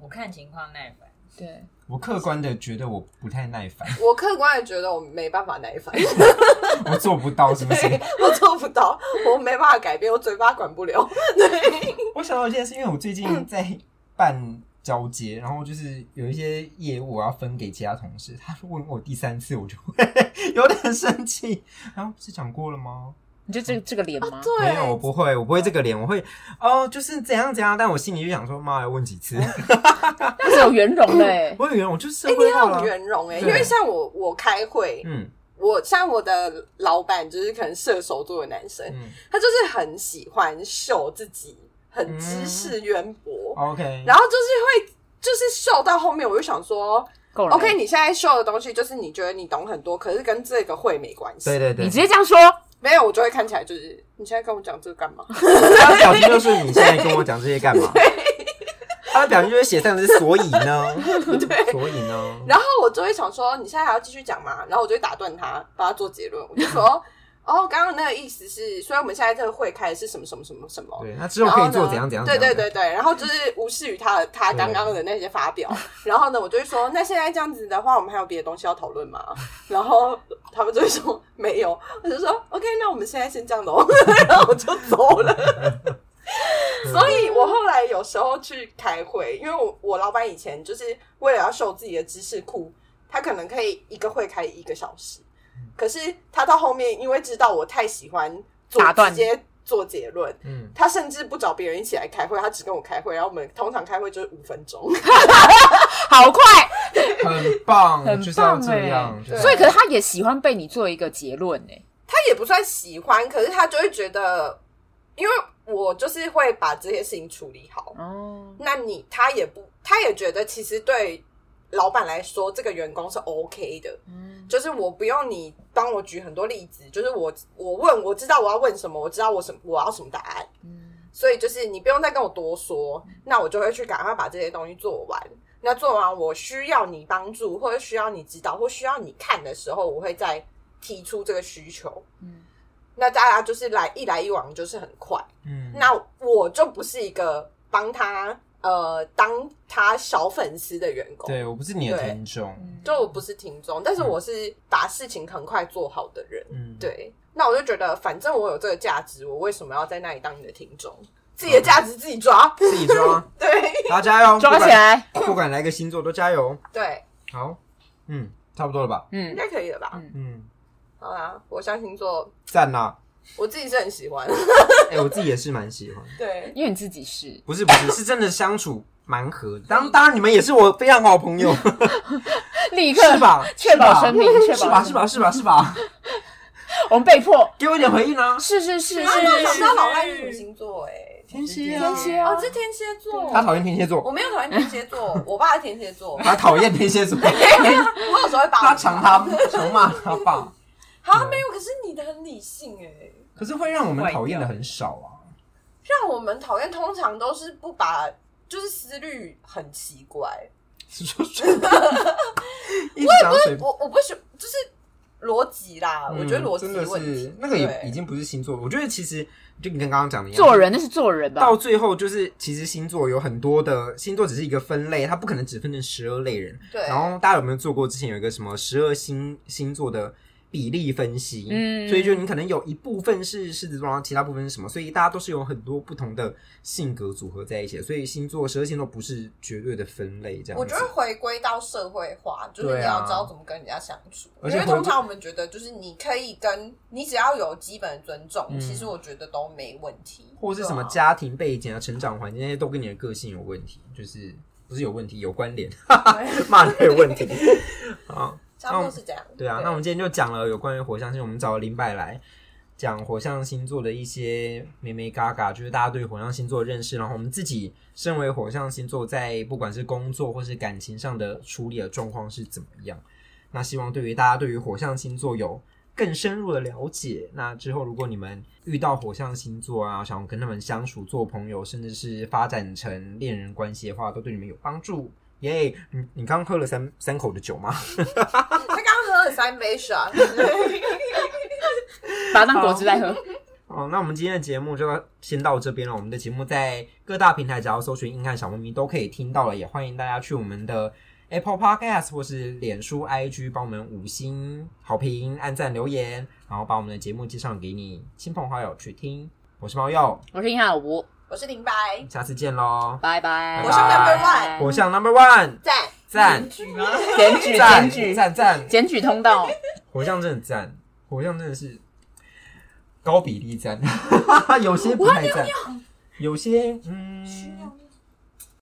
我看情况耐烦，对，我客观的觉得我不太耐烦，我客观的觉得我没办法耐烦，我做不到，是不是？我做不到，我没办法改变，我嘴巴管不了。对，我想到一件事，因为我最近在办交接，然后就是有一些业务我要分给其他同事，他问我第三次，我就会 有点生气。然后是讲过了吗？你就这个这个脸吗？没有，我不会，我不会这个脸，我会哦，就是怎样怎样，但我心里就想说，妈要问几次？那是有圆融的，我有圆融，就是哎、欸，你很圆融哎，因为像我，我开会，嗯，我像我的老板就是可能射手座的男生，嗯，他就是很喜欢秀自己，很知识渊博，嗯，OK，然后就是会就是秀到后面，我就想说。OK，你现在秀的东西就是你觉得你懂很多，可是跟这个会没关系。对对对，你直接这样说，没有，我就会看起来就是你现在跟我讲这个干嘛？他的表情就是你现在跟我讲这些干嘛？他的表情就会写上的是所以呢，对，所以呢。然后我就会想说，你现在还要继续讲吗？然后我就会打断他，帮他做结论。我就说。哦，刚刚那个意思是，所以我们现在这个会开的是什么什么什么什么？对，那之后可以做怎样怎样？对对对对，然后就是无视于他他刚刚的那些发表，然后呢，我就会说，那现在这样子的话，我们还有别的东西要讨论吗？然后他们就会说没有，我就说 OK，那我们现在先这样的哦，然后我就走了。所以我后来有时候去开会，因为我我老板以前就是为了要秀自己的知识库，他可能可以一个会开一个小时。可是他到后面，因为知道我太喜欢做直接做结论，嗯，他甚至不找别人一起来开会，他只跟我开会。然后我们通常开会就是五分钟，好快，很棒，很棒这样！所以，可是他也喜欢被你做一个结论呢。他也不算喜欢，可是他就会觉得，因为我就是会把这些事情处理好。哦，那你他也不，他也觉得其实对。老板来说，这个员工是 OK 的，嗯，就是我不用你帮我举很多例子，就是我我问，我知道我要问什么，我知道我什我要什么答案，嗯，所以就是你不用再跟我多说，那我就会去赶快把这些东西做完。那做完，我需要你帮助，或者需要你指导，或需要你看的时候，我会再提出这个需求，嗯，那大家就是来一来一往，就是很快，嗯，那我就不是一个帮他。呃，当他小粉丝的员工，对，我不是你的听众，就我不是听众，但是我是把事情很快做好的人，嗯，对。那我就觉得，反正我有这个价值，我为什么要在那里当你的听众？自己的价值自己抓，自己抓，对，大家加油，抓起来，不管哪个星座都加油，对，好，嗯，差不多了吧？嗯，应该可以了吧？嗯，好啦，火象星座赞啦。我自己是很喜欢，哎、欸，我自己也是蛮喜欢。对，因为你自己是不是不是是真的相处蛮合的。当当然你们也是我非常好朋友，立刻是吧？确保生命，确保是吧？是吧？是吧？是吧？我们被迫给我一点回应啊！是是是是，是，我想知道老赖是什么星座？哎，天蝎，天蝎哦，这天蝎座。他讨厌天蝎座，我没有讨厌天蝎座，我爸是天蝎座，他讨厌天蝎座。我有时候会他强他强骂他爸。好，没有，可是你的很理性哎。可是会让我们讨厌的很少啊，让我们讨厌通常都是不把，就是思虑很奇怪。我也不是我我不喜就是逻辑啦，我觉得逻辑真的是那个也已经不是星座。我觉得其实就你跟刚刚讲的一样，做人那是做人吧。到最后就是其实星座有很多的星座只是一个分类，它不可能只分成十二类人。对。然后大家有没有做过之前有一个什么十二星星座的？比例分析，嗯，所以就你可能有一部分是狮子座，然后其他部分是什么？所以大家都是有很多不同的性格组合在一起的。所以星座十二星座不是绝对的分类，这样。我觉得回归到社会化，就是你要知道怎么跟人家相处。因为通常我们觉得，就是你可以跟你只要有基本的尊重，嗯，其实我觉得都没问题。或者是什么家庭背景啊、成长环境那些都跟你的个性有问题，就是不是有问题，有关联，骂你有问题啊。差不多是这样。对啊，对，那我们今天就讲了有关于火象星座，我们找了林柏来讲火象星座的一些眉眉嘎嘎，就是大家对火象星座的认识。然后我们自己身为火象星座，在不管是工作或是感情上的处理的状况是怎么样。那希望对于大家对于火象星座有更深入的了解。那之后如果你们遇到火象星座啊，想要跟他们相处、做朋友，甚至是发展成恋人关系的话，都对你们有帮助。耶、yeah！你你刚喝了三三口的酒吗？他刚喝了三杯水，把它当果汁来喝。哦，那我们今天的节目就先到这边了。我们的节目在各大平台只要搜寻“硬汉小猫咪”都可以听到了，也欢迎大家去我们的 Apple Podcast 或是脸书 IG 帮我们五星好评、按赞、留言，然后把我们的节目介绍给你亲朋好友去听。我是猫鼬，我是硬汉吴，我是林白，下次见喽，拜拜。火象 Number One，火象 Number One，赞。赞，检举吗？检举检举。赞赞。检举通道，火象真的赞，火象真的是高比例赞，有些不太赞，有些嗯。